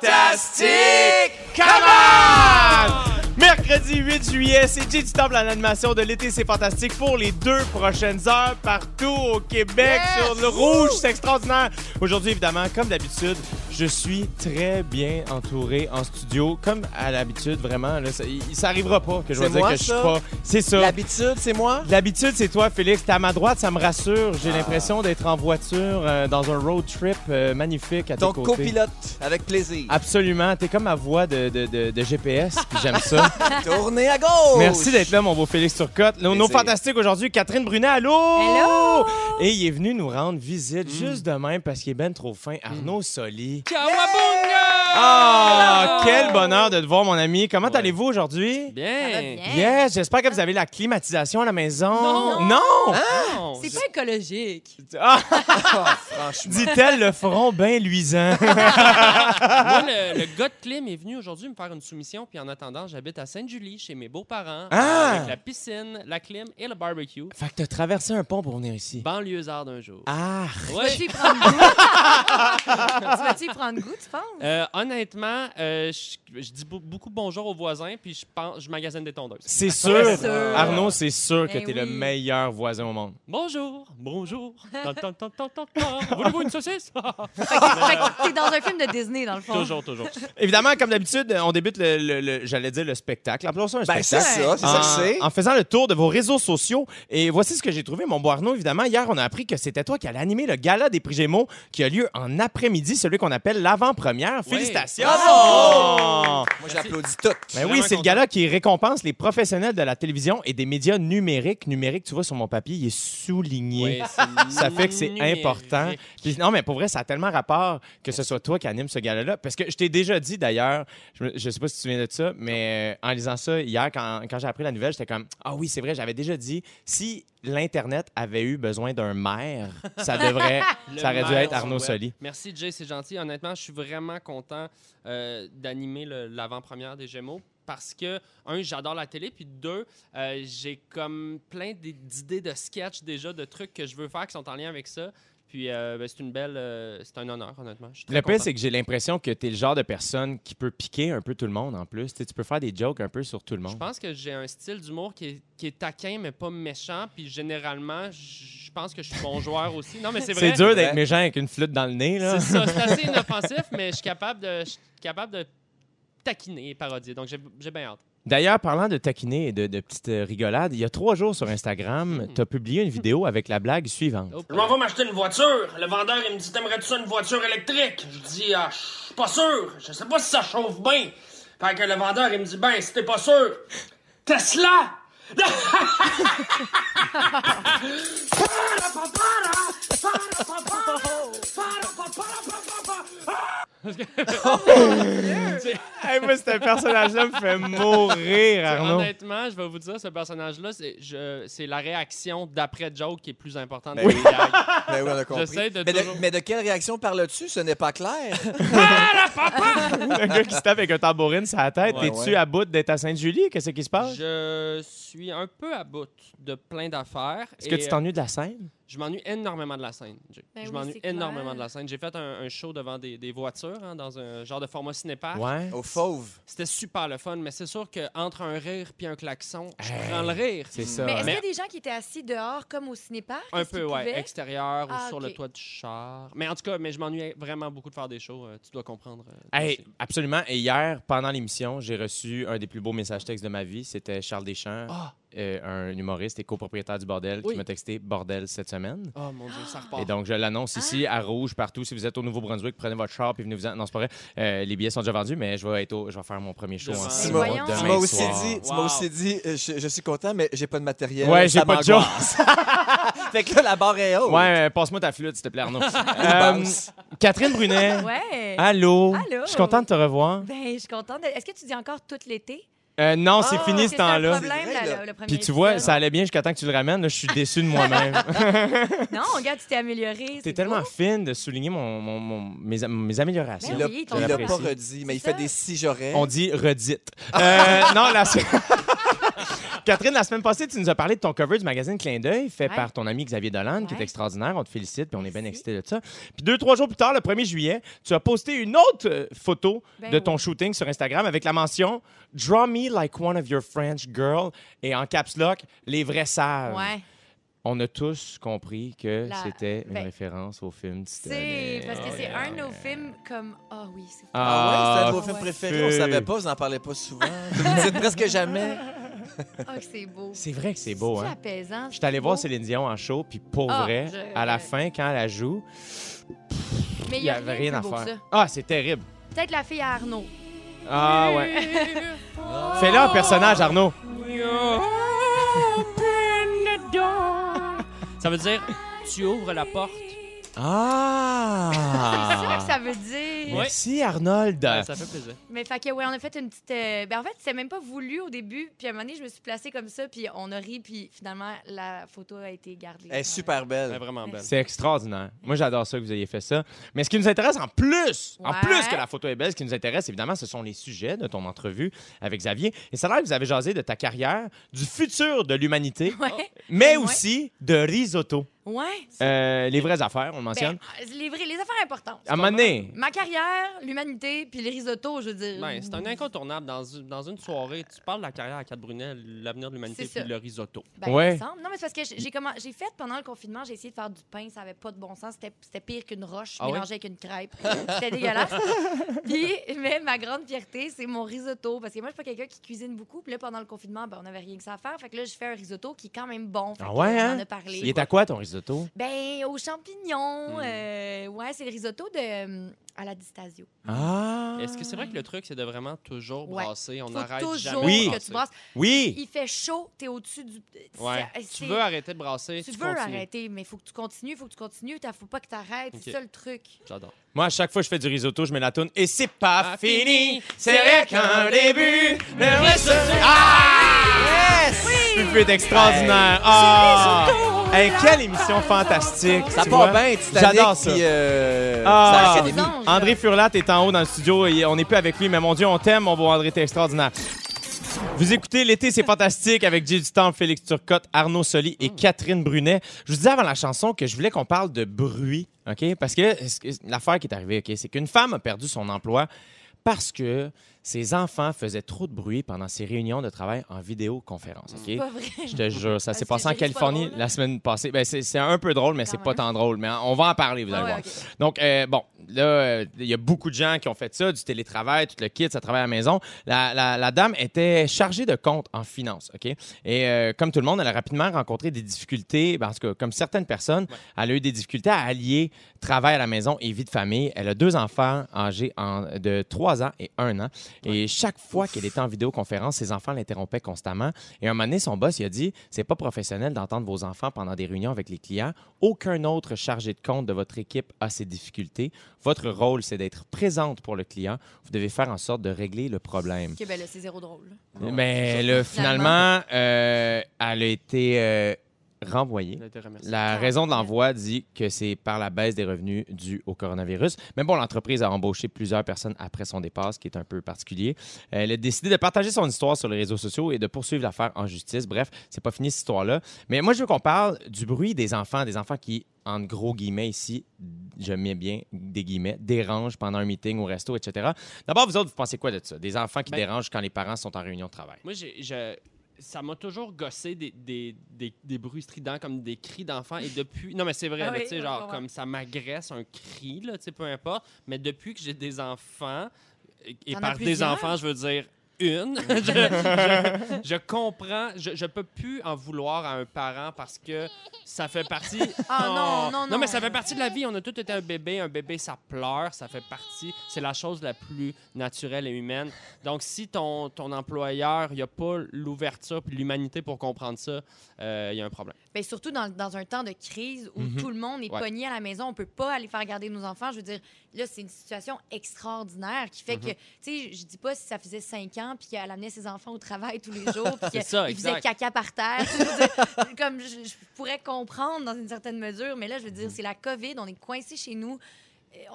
fantastique! Come on! Mercredi 8 juillet, c'est Jay du Temple en animation de l'été, c'est fantastique pour les deux prochaines heures partout au Québec Yes! sur le rouge, c'est extraordinaire. Aujourd'hui, évidemment, comme d'habitude, je suis très bien entouré en studio, comme à l'habitude, vraiment. Là, ça, ça arrivera pas que je vais dire moi, que je suis pas. C'est ça. L'habitude, c'est moi? L'habitude, c'est toi, Félix. T'es à ma droite, ça me rassure. J'ai l'impression d'être en voiture euh, dans un road trip euh, magnifique à tes Donc, côtés. copilote, avec plaisir. Absolument. T'es comme ma voix de, de, de, de GPS, puis j'aime ça. Tournez à gauche! Merci d'être là, mon beau Félix Turcotte. Nos, nos fantastiques aujourd'hui, Catherine Brunet, allô? Hello! Et il est venu nous rendre visite Mm. juste de même parce qu'il est ben trop fin. Arnaud Soli. Kawabunga! Ah, quel bonheur de te voir, mon ami. Comment Ouais. allez-vous aujourd'hui? Bien. Bien. Yes, j'espère que vous avez la climatisation à la maison. Non. Non? Non, C'est je- pas écologique. Ah, Ah, franchement. dit-elle, le front bien luisant. Moi, le, le gars de clim est venu aujourd'hui me faire une soumission, puis en attendant, j'habite à Sainte-Julie, chez mes beaux-parents, Ah! avec la piscine, la clim et le barbecue. fait que t'as traversé un pont pour venir ici. Banlieusard d'un jour. Ah, Tu vas-tu y prendre goût? tu vas-tu y prendre goût, tu penses? Euh, honnêtement, euh, je, je dis beau- beaucoup bonjour aux voisins, puis je pense, je magasine des tondeuses. c'est sûr. sûr. Arnaud, c'est sûr que Eh t'es le meilleur voisin au monde. Bonjour, bonjour. Voulez-vous une saucisse? Fait que, fait que t'es dans un film de Disney, dans le fond. toujours, toujours. Évidemment, comme d'habitude, on débute le, le- le- j'allais dire le spectacle. Appelons ça un Ben, c'est spectacle. ça, c'est ça que c'est. en faisant le tour de vos réseaux sociaux. Et voici ce que j'ai trouvé, mon beau Arnaud. Évidemment, hier, on a appris que c'était toi qui allais animer le gala des prix Gémeaux qui a lieu en après-midi, celui qu'on appelle l'avant-première. Oui. Félicitations! Bravo! Moi, j'applaudis tout. Ben oui, c'est le gala qui récompense les professionnels de la télévision et des médias numériques. Numérique, tu vois, sur mon papier, il est souligné. Oui, Ça fait que c'est important. Puis non, mais pour vrai, ça a tellement rapport que ce soit toi qui anime ce gala-là. Parce que je t'ai déjà dit d'ailleurs, je, je sais pas si tu te souviens de ça, mais euh, en lisant ça hier, quand, quand j'ai appris la nouvelle, j'étais comme Ah oui, c'est vrai, j'avais déjà dit si l'Internet avait eu besoin d'un maire, ça devrait, ça aurait dû être Arnaud. Soli. Merci, Jay, c'est gentil. Honnêtement, je suis vraiment content euh, d'animer l'avant-première des Gémeaux parce que, un, j'adore la télé, puis deux, euh, j'ai comme plein d'idées de sketch déjà, de trucs que je veux faire qui sont en lien avec ça. Puis, euh, ben, c'est une belle. euh, c'est un honneur, honnêtement. Je Le pire, c'est que j'ai l'impression que tu es le genre de personne qui peut piquer un peu tout le monde en plus. Tu peux faire des jokes un peu sur tout le Je monde. pense que j'ai un style d'humour qui est, qui est taquin, mais pas méchant. Puis, généralement, je je pense que je suis bon joueur aussi. Non, mais c'est vrai. C'est dur d'être méchant avec une flûte dans le nez, là. C'est ça, c'est assez inoffensif, mais je suis capable de, je capable de taquiner et parodier. Donc, j'ai j'ai bien hâte. D'ailleurs, parlant de taquiner et de, de petites euh, rigolades, il y a trois jours sur Instagram, Mm. tu as publié une vidéo avec la blague suivante. Oh, Je m'en vais m'acheter une voiture. Le vendeur, il me dit T'aimerais-tu ça une voiture électrique? Je dis Ah, je suis pas sûr. Je sais pas si ça chauffe bien. Fait que le vendeur, il me dit Ben, si t'es pas sûr, Tesla Hey, moi, ce personnage-là me fait mourir, Arnaud. Honnêtement, je vais vous dire, ce personnage-là, c'est je- c'est la réaction d'après joke qui est plus importante Ben que oui. les gags. Ben oui, on a compris. J'essaie de mais, de, toujours- mais de quelle réaction parles-tu? Ce n'est pas clair. Le gars qui se tape avec un tambourine sur la tête, Ouais, es-tu ouais. à bout d'être à Sainte-Julie? Qu'est-ce qui se passe? Je suis un peu à bout de plein d'affaires. Est-ce que et, tu euh, t'ennuies de la scène? Je m'ennuie énormément de la scène. Jay. Ben je oui, m'ennuie clair. énormément de la scène. J'ai fait un, un show devant des, des voitures, hein, dans un genre de format cinépark. Ouais. Au fauve. C'était super le fun, mais c'est sûr qu'entre un rire puis un klaxon, je Hey, prends le rire. C'est ça. Mais est-ce qu'il y a des gens qui étaient assis dehors comme au cinépark? Un peu, ouais, pouvaient? extérieur Ah, ou sur le toit du char. Mais en tout cas, mais je m'ennuie vraiment beaucoup de faire des shows. euh, tu dois comprendre. euh, Hey, absolument. Et hier, pendant l'émission, j'ai reçu un des plus beaux messages textes de ma vie. C'était Charles Deschamps, Ah! Euh, un humoriste et copropriétaire du Bordel, Oui. qui m'a texté Bordel cette semaine. Oh mon Dieu, ça repart. Et donc, je l'annonce ici Ah! à Rouge, partout. Si vous êtes au Nouveau-Brunswick, prenez votre char puis venez vous en... Non, c'est pas vrai. Euh, les billets sont déjà vendus, mais je vais, être au- je vais faire mon premier show en Tu m'as aussi dit, tu m'as Wow. aussi dit euh, je, je suis content, mais j'ai pas de matériel. Ouais, j'ai pas de job. fait que là, la barre est haute. Ouais, passe-moi ta flûte, s'il te plaît, Arnaud. Euh. Catherine Brunet. Ouais. Allô. Allô. Je suis contente de te revoir. Ben, je suis contente. de- Est-ce que tu dis encore tout l'été? Euh, non, c'est Ah, fini ce temps-là. Puis tu vois, ça allait bien jusqu'à temps que tu le ramènes. Là, je suis déçu de moi-même. Non, regarde, tu t'es amélioré. T'es tellement beau. fine de souligner mon, mon- mon- mes, mes améliorations. Il Ben l'a il l'a pas redit, mais il fait ça. des si j'aurais. On dit redite. Euh, non, la... Catherine, la semaine passée, tu nous as parlé de ton cover du magazine Clin d'œil, fait Ouais. par ton ami Xavier Dolan, qui est extraordinaire. On te félicite, puis on est bien excités de ça. Puis deux, trois jours plus tard, le 1er juillet, tu as posté une autre euh, photo Ben de ton oui. shooting sur Instagram avec la mention Draw me like one of your French girls et en caps lock, les vrais savent. Ouais. On a tous compris que La- c'était une ben, référence au film C'est Titanic. parce que c'est un de nos films comme. Ah oui, c'est Ah c'est un de vos Ah, films préférés. On savait pas, vous en parlez pas souvent. Vous dites presque jamais. Ah, que c'est beau. C'est vrai que c'est beau, C'est hein? apaisant. Je suis allé c'est voir. Céline Dion en show, puis pour Ah, vrai, je- à la fin, quand elle la joue, Mais il n'y avait rien à faire. Ah, c'est terrible. Peut-être la fille à Arnaud. Ah ouais. Fais-le un personnage, Arnaud. Ça veut dire, tu ouvres la porte. Ah! C'est ça que ça veut dire. Merci, Arnold. Ouais, ça fait plaisir. Mais fait que, ouais, on a fait une petite. euh, Ben, en fait, c'était même pas voulu au début. Puis à un moment donné, je me suis placée comme ça. Puis on a ri. Puis finalement, la photo a été gardée. Elle est super Elle est belle. vraiment belle. C'est extraordinaire. Moi, j'adore ça que vous ayez fait ça. Mais ce qui nous intéresse en plus, en Ouais. plus que la photo est belle, ce qui nous intéresse, évidemment, ce sont les sujets de ton entrevue avec Xavier. Et ça a l'air que vous avez jasé de ta carrière, du futur de l'humanité, Ouais. mais Ouais. aussi de risotto. Ouais. Euh, les vraies affaires, on le Ben, mentionne. les, vrais- les affaires importantes. à un moment donné, Ma carrière, l'humanité, puis les risottos, je veux dire. Ben, c'est un incontournable. Dans, une- dans une soirée, tu parles de la carrière à Cat Brunet, l'avenir de l'humanité, puis le risotto. Ben, Ouais. il me semble. Non, mais c'est parce que j'ai- comment- j'ai fait pendant le confinement, j'ai essayé de faire du pain, ça avait pas de bon sens. C'était c'était pire qu'une roche Ah mélangée avec une crêpe. C'était dégueulasse. Puis, mais ma grande fierté, c'est mon risotto. Parce que moi, je suis pas quelqu'un qui cuisine beaucoup. Puis là, pendant le confinement, ben, on n'avait rien que ça à faire. Fait que là, je fais un risotto qui est quand même bon. Fait Ah ouais, on hein? en a parlé. il est à quoi ton risotto? Ben, aux champignons. Mm. euh, ouais, c'est le risotto de, euh, à la distasio. Ah! Est-ce que c'est vrai que le truc, c'est de vraiment toujours Ouais. brasser? On Faut arrête toujours jamais Oui. de que tu brasses. Oui! Il fait chaud, t'es au-dessus du. Ouais. Tu veux arrêter de brasser, Tu tu, veux continues. arrêter, mais il faut que tu continues, il faut que tu continues. Il faut pas que tu arrêtes. C'est ça le truc. J'adore. Moi, à chaque fois que je fais du risotto, je mets la toune. Et c'est pas Ah, fini, c'est rien qu'un début. Le reste. Ah! Yes! Le but est extraordinaire. Ah! Hey, quelle émission fantastique. Ça tu part vois? bien, Titanic, J'adore ça. puis euh, Ah. André. Furlat est en haut dans le studio et on n'est plus avec lui, mais mon Dieu, on t'aime, mon beau André, t'es extraordinaire. Vous écoutez L'été, c'est fantastique avec Jay du Temple, Félix Turcotte, Arnaud Soli et Catherine Brunet. Je vous disais avant la chanson que je voulais qu'on parle de bruit, OK? Parce que ce que- l'affaire qui est arrivée, OK, c'est qu'une femme a perdu son emploi parce que ses enfants faisaient trop de bruit pendant ses réunions de travail en vidéoconférence, OK? Pas vrai. Je te jure, ça Ah, s'est passé en Californie drôle, la semaine passée. Ben, c'est c'est un peu drôle, mais Quand c'est pas tant drôle. Mais on va en parler, vous allez Ah ouais, voir. Donc, euh, bon, là, euh, il y a beaucoup de gens qui ont fait ça, du télétravail, tout le kit, ça travaille à la maison. La, la- la dame était chargée de compte en finance, OK? Et euh, comme tout le monde, elle a rapidement rencontré des difficultés, parce que comme certaines personnes, elle a eu des difficultés à allier travail à la maison et vie de famille. Elle a deux enfants âgés en- de 3 ans et 1 an. Et chaque fois qu'elle était en vidéoconférence, ses enfants l'interrompaient constamment. Et un moment donné, son boss, il a dit C'est pas professionnel d'entendre vos enfants pendant des réunions avec les clients. Aucun autre chargé de compte de votre équipe a ces difficultés. Votre rôle, c'est d'être présente pour le client. Vous devez faire en sorte de régler le problème. Ok, ben là, c'est zéro drôle. Mais là, finalement, euh, elle a été euh, remercié. La raison de l'envoi dit que c'est par la baisse des revenus dus au coronavirus. Mais bon, l'entreprise a embauché plusieurs personnes après son départ, ce qui est un peu particulier. Elle a décidé de partager son histoire sur les réseaux sociaux et de poursuivre l'affaire en justice. Bref, c'est pas fini cette histoire-là. Mais moi, je veux qu'on parle du bruit des enfants, des enfants qui, en gros guillemets ici, je mets bien des guillemets, dérangent pendant un meeting au resto, etc. D'abord, vous autres, vous pensez quoi de ça? Des enfants qui Ben- dérangent quand les parents sont en réunion de travail. Moi, j'ai, je- ça m'a toujours gossé des, des, des, des bruits stridents comme des cris d'enfants. Et depuis. Non, mais c'est vrai, Ah là, oui, tu sais, ouais, genre, ouais. comme ça m'agresse un cri, là, tu sais, peu importe. Mais depuis que j'ai des enfants, et, T'en par des enfants, je veux dire une, je, je- je comprends, je, je peux plus en vouloir à un parent parce que ça fait partie. Ah, non, non, Non, non. mais ça fait partie de la vie. On a tous été un bébé. Un bébé, ça pleure, ça fait partie. C'est la chose la plus naturelle et humaine. Donc, si ton, ton employeur, il n'y a pas l'ouverture puis l'humanité pour comprendre ça, euh, il y a un problème. Ben, surtout dans, dans un temps de crise où Mhm. tout le monde est Ouais. pogné à la maison, on peut pas aller faire garder nos enfants. Je veux dire, là, c'est une situation extraordinaire qui fait Mhm. que, tu sais, je dis pas si ça faisait cinq ans puis qu'elle amenait ses enfants au travail tous les jours puis C'est ça, qu'il faisait exact. caca par terre. Comme je, je pourrais comprendre dans une certaine mesure, mais là, je veux dire, c'est la COVID, on est coincé chez nous.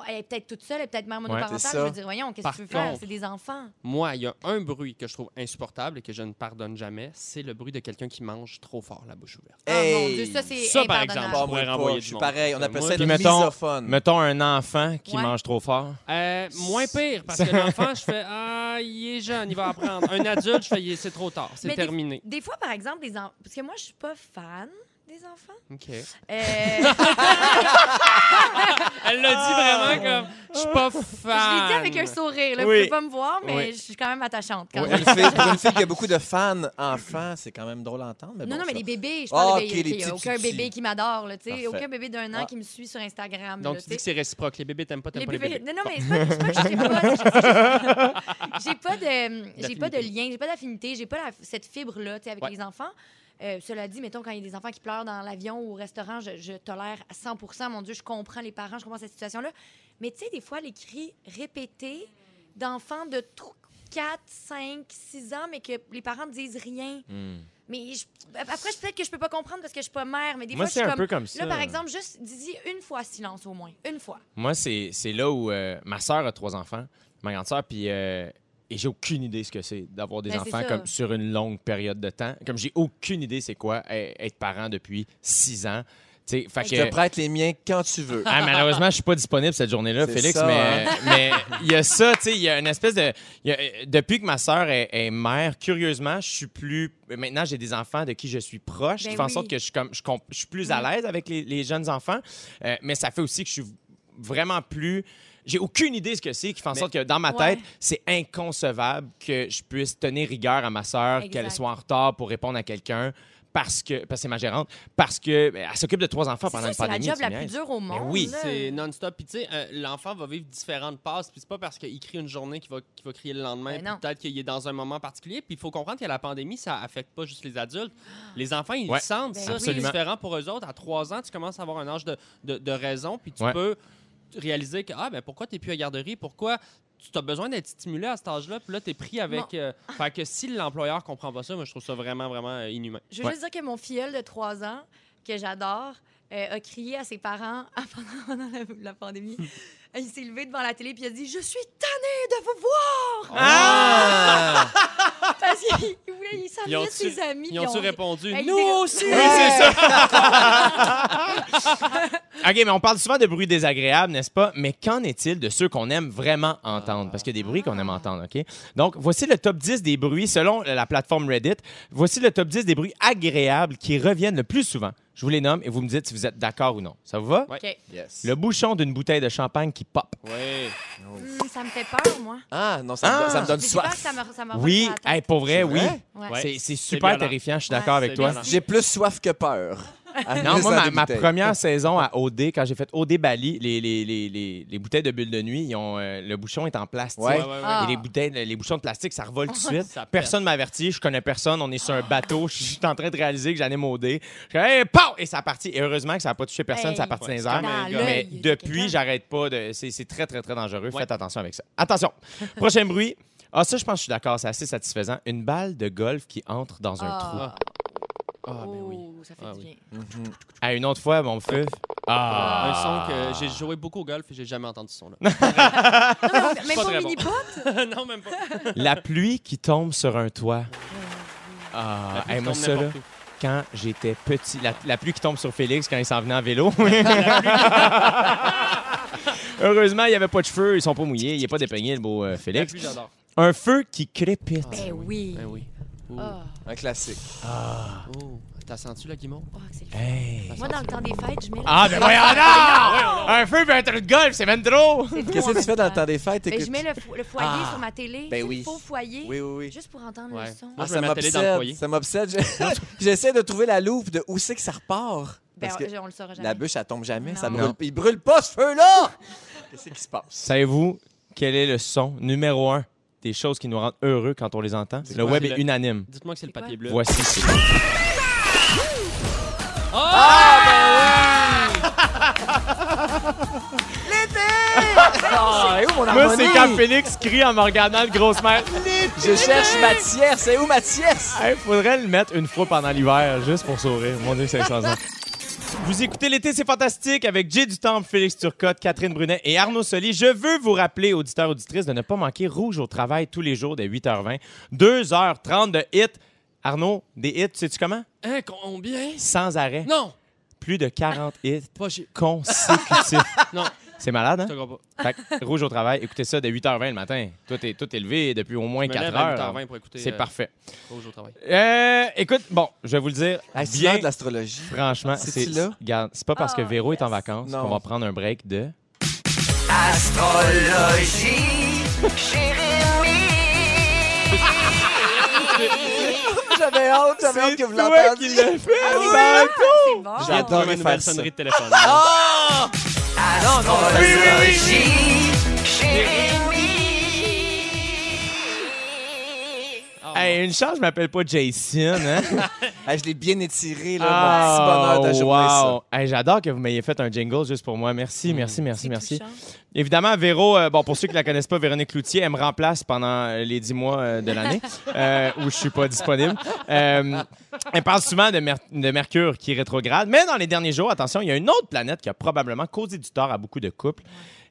Elle est peut-être toute seule, elle est peut-être mère monoparentale. c'est je veux dire, voyons, qu'est-ce que tu veux faire? C'est des enfants. Moi, il y a un bruit que je trouve insupportable et que je ne pardonne jamais, c'est le bruit de quelqu'un qui mange trop fort la bouche ouverte. Ah, mon Hey! Dieu, ça, c'est Ça, par exemple, je pourrais renvoyer du monde. pareil. On appelle ça le mettons- misophone. Mettons un enfant qui Ouais. mange trop fort. Euh, moins pire, parce que l'enfant, je fais Ah, il est jeune, il va apprendre. Un adulte, je fais C'est trop tard, c'est terminé. Des fois, par exemple, des enfants. Parce que moi, je suis pas fan des enfants? OK. Euh, Elle l'a dit vraiment comme Je suis pas fan. je l'ai dit avec un sourire. Là. Vous Oui. pouvez pas me voir, mais Oui. je suis quand même attachante. Quand Pour même. une, fille, pour une fille qui a beaucoup de fans enfants, c'est quand même drôle à entendre. Mais Non, bon, non, mais ça- les bébés, je Ah, parle de ok, bébés. les Il n'y a petits aucun bébé qui m'adore, là, tu sais. Parfait. Aucun bébé d'un an Ah. qui me suit sur Instagram. Donc, là, tu tu dis que sais. c'est réciproque. Les bébés, t'aimes pas, t'aimes Les pas les bébés-. Non, non, mais c'est pas, c'est pas que pas. c'est juste J'ai pas de, j'ai pas de D'affinité. lien, j'ai pas d'affinité, j'ai pas la- cette fibre-là, tu sais, avec Ouais. les enfants. Euh, cela dit, mettons, quand il y a des enfants qui pleurent dans l'avion ou au restaurant, je, je tolère à 100% Mon Dieu, je comprends les parents, je comprends cette situation-là. Mais tu sais, des fois, les cris répétés d'enfants de 4, 5, 6 ans, mais que les parents ne disent rien. Hmm. Mais je- après, peut-être que je peux pas comprendre parce que je suis pas mère, mais des Moi, fois, je suis un comme... peu comme ça. Là, par exemple, juste dis une fois silence au moins. Une fois. Moi, c'est c'est là où euh, ma soeur a trois enfants, ma grande soeur, puis euh, et j'ai aucune idée ce que c'est d'avoir des Ben, enfants comme sur une longue période de temps. Comme j'ai aucune idée c'est quoi e- être parent depuis six ans. Tu sais, fait Je te que- prête les miens quand tu veux. Ah, malheureusement, je suis pas disponible cette journée-là, Félix, ça, mais hein. mais il y a ça, tu sais, il y a une espèce de il y a- euh, depuis que ma sœur est, est mère, curieusement, je suis plus maintenant j'ai des enfants de qui je suis proche, Ben qui fait en sorte que je suis comme je, suis plus à Mm. l'aise avec les, les jeunes enfants, Euh, mais ça fait aussi que je suis vraiment plus j'ai aucune idée de ce que c'est qui fait en Mais- sorte que dans ma Ouais. tête, c'est inconcevable que je puisse tenir rigueur à ma sœur, Exact. qu'elle soit en retard pour répondre à quelqu'un parce que parce que c'est ma gérante, parce que ben, elle s'occupe de trois enfants C'est pendant ça, une c'est la pandémie. job tu la me plus niaises. dure au monde. oui, là. C'est non-stop. Puis, tu sais, euh, l'enfant va vivre différentes passes. Puis, c'est pas parce qu'il crie une journée qu'il va, qu'il va crier le lendemain. Ben puis non. Peut-être qu'il est dans un moment particulier. Puis, il faut comprendre que la pandémie, ça affecte pas juste les adultes. Les enfants, ils Ouais, sentent. Ben ça, oui. c'est absolument. différent pour eux autres. À trois ans, tu commences à avoir un âge de, de, de raison. Puis, tu Ouais. peux réaliser que, ah, ben pourquoi tu plus à garderie? Pourquoi tu as besoin d'être stimulé à cet âge-là? Puis là, tu es pris avec. euh, fait que si l'employeur comprend pas ça, moi, je trouve ça vraiment, vraiment euh, inhumain. Je veux Ouais. juste dire que mon filleul de 3 ans, que j'adore, euh, a crié à ses parents pendant, pendant la, la pandémie. Il s'est levé devant la télé puis il a dit Je suis tanné de vous voir Ah! Parce qu'il il ont-tu- ses amis. Ils ont-tu on- répondu? Nous aussi! Oui, c'est ça. OK, mais on parle souvent de bruits désagréables, n'est-ce pas? Mais qu'en est-il de ceux qu'on aime vraiment entendre? Parce qu'il y a des bruits qu'on aime entendre, OK? Donc, voici le top 10 des bruits selon la plateforme Reddit. Voici le top 10 des bruits agréables qui reviennent le plus souvent. Je vous les nomme et vous me dites si vous êtes d'accord ou non. Ça vous va? OK. Yes. Le bouchon d'une bouteille de champagne qui pop. Oui. Hum, ça me fait peur, moi. Ah, non, ça, me, Ah! ça me donne J'ai peur que soif. ça me, ça me Oui, hey, pour vrai, oui. Ouais. C'est super terrifiant, je suis Ouais, d'accord avec toi. J'ai plus soif que peur. À Non, moi, ma, première saison à OD, quand j'ai fait OD Bali, les, les, les, les, les bouteilles de bulles de nuit, ils ont, euh, le bouchon est en plastique. Ouais. Ah. Et les bouteilles, les bouchons de plastique, ça revole tout de suite. Ça. Personne m'a averti, je connais personne, on est sur un bateau, je suis en train de réaliser que j'allais m'auder. Je fais, hey, pow! Et ça a parti. Et heureusement que ça n'a pas touché personne, Hey. ça a parti Ouais, dans les airs. Mais de depuis, j'arrête pas de. C'est c'est très, très, très dangereux. Ouais. Faites attention avec ça. Attention. Prochain bruit. Ah, ça, je pense que je suis d'accord, c'est assez satisfaisant. Une balle de golf qui entre dans un trou. Ah. Ah, ben oui. Ça fait Ah du oui. bien. Mhm. À une autre fois, mon feu. Ah. Un son que j'ai joué beaucoup au golf et j'ai jamais entendu ce son-là. Non, mais même Pas au bon. mini-pot? non, même pas. La pluie qui tombe sur un toit. Ah, hey, moi, ça, là, quand j'étais petit, la, la pluie qui tombe sur Félix quand il s'en venait en vélo. Heureusement, il n'y avait pas de cheveux, ils sont pas mouillés, il n'est pas dépeigné, le beau euh, La Félix. pluie. Un feu qui crépite. Ben oui. Ben oui. Ouh. Ah. Un classique. Oh. T'as senti le? Oh, c'est le. Hey. Moi, dans le temps des fêtes, je mets. Ah, ben voyons donc! Un feu et un trou de golf, c'est même trop! Qu'est-ce que tu fais dans le temps des fêtes? Ben, je mets le, fo- le foyer Ah. sur ma télé. Ben le oui. faux foyer. Oui, oui, oui. Juste pour entendre Ouais. le son. Moi, Ah, je ça mets ma télé dans le m'obsède. foyer. Ça m'obsède. Je- J'essaie de trouver la loupe de où c'est que ça repart. Ben, Parce que on, on le saura jamais. la bûche, elle tombe jamais. Ça Non. brûle. Il brûle pas, ce feu-là! Qu'est-ce qui se passe? Savez-vous quel est le son numéro un des choses qui nous rendent heureux quand on les entend? Le quoi? web C'est est le- unanime. Dites-moi que c'est le C'est papier bleu. Voici. Ah, et où mon Moi, harmonie? c'est quand Félix crie en me regardant le grosse mère. Je cherche ma tierce. C'est où ma tierce? Il faudrait le mettre une fois pendant l'hiver, juste pour sourire. Mon Dieu, c'est extraordinaire. Vous écoutez l'été, c'est fantastique avec Jay Dutemps, Félix Turcotte, Catherine Brunet et Arnaud Soli. Je veux vous rappeler, auditeurs, auditrices, de ne pas manquer Rouge au travail tous les jours dès 8h20. 2h30 de hits. Arnaud, des hits, sais-tu comment? Hein, combien? Sans arrêt. Non! Plus de 40 hits Pas consécutifs. Non, C'est malade, je hein? te crois pas. Fait que, Rouge au travail, écoutez ça dès 8h20 le matin. Toi, t'es tout élevé depuis au moins Je me 4 lève à heures. 8h20 pour écouter, C'est euh, parfait. Rouge au travail. Euh, écoute, bon, je vais vous le dire. Bien, de l'astrologie. franchement, C'est-tu c'est là? Regarde, c'est pas parce que Ah, Véro est en yes. vacances Non. qu'on va prendre un break de. J'avais hâte, j'avais hâte que vous toi l'entendiez. qui l'as fait. Ah, c'est adoré trouvé ma faire sonnerie de téléphone. Ah! Ah, Hey, une chance, je m'appelle pas Jason, hein? Hey, je l'ai bien étiré, là, Ah, mon petit bonheur de journée, ça. wow. Hey, J'adore que vous m'ayez fait un jingle juste pour moi. Merci, merci, merci, merci. touchant. Évidemment, Véro, euh, bon, pour ceux qui la connaissent pas, Véronique Cloutier, elle me remplace pendant euh, les dix mois euh, de l'année euh, où je suis pas disponible. Euh, elle parle souvent de, Mer- de Mercure qui est rétrograde, mais dans les derniers jours, attention, il y a une autre planète qui a probablement causé du tort à beaucoup de couples.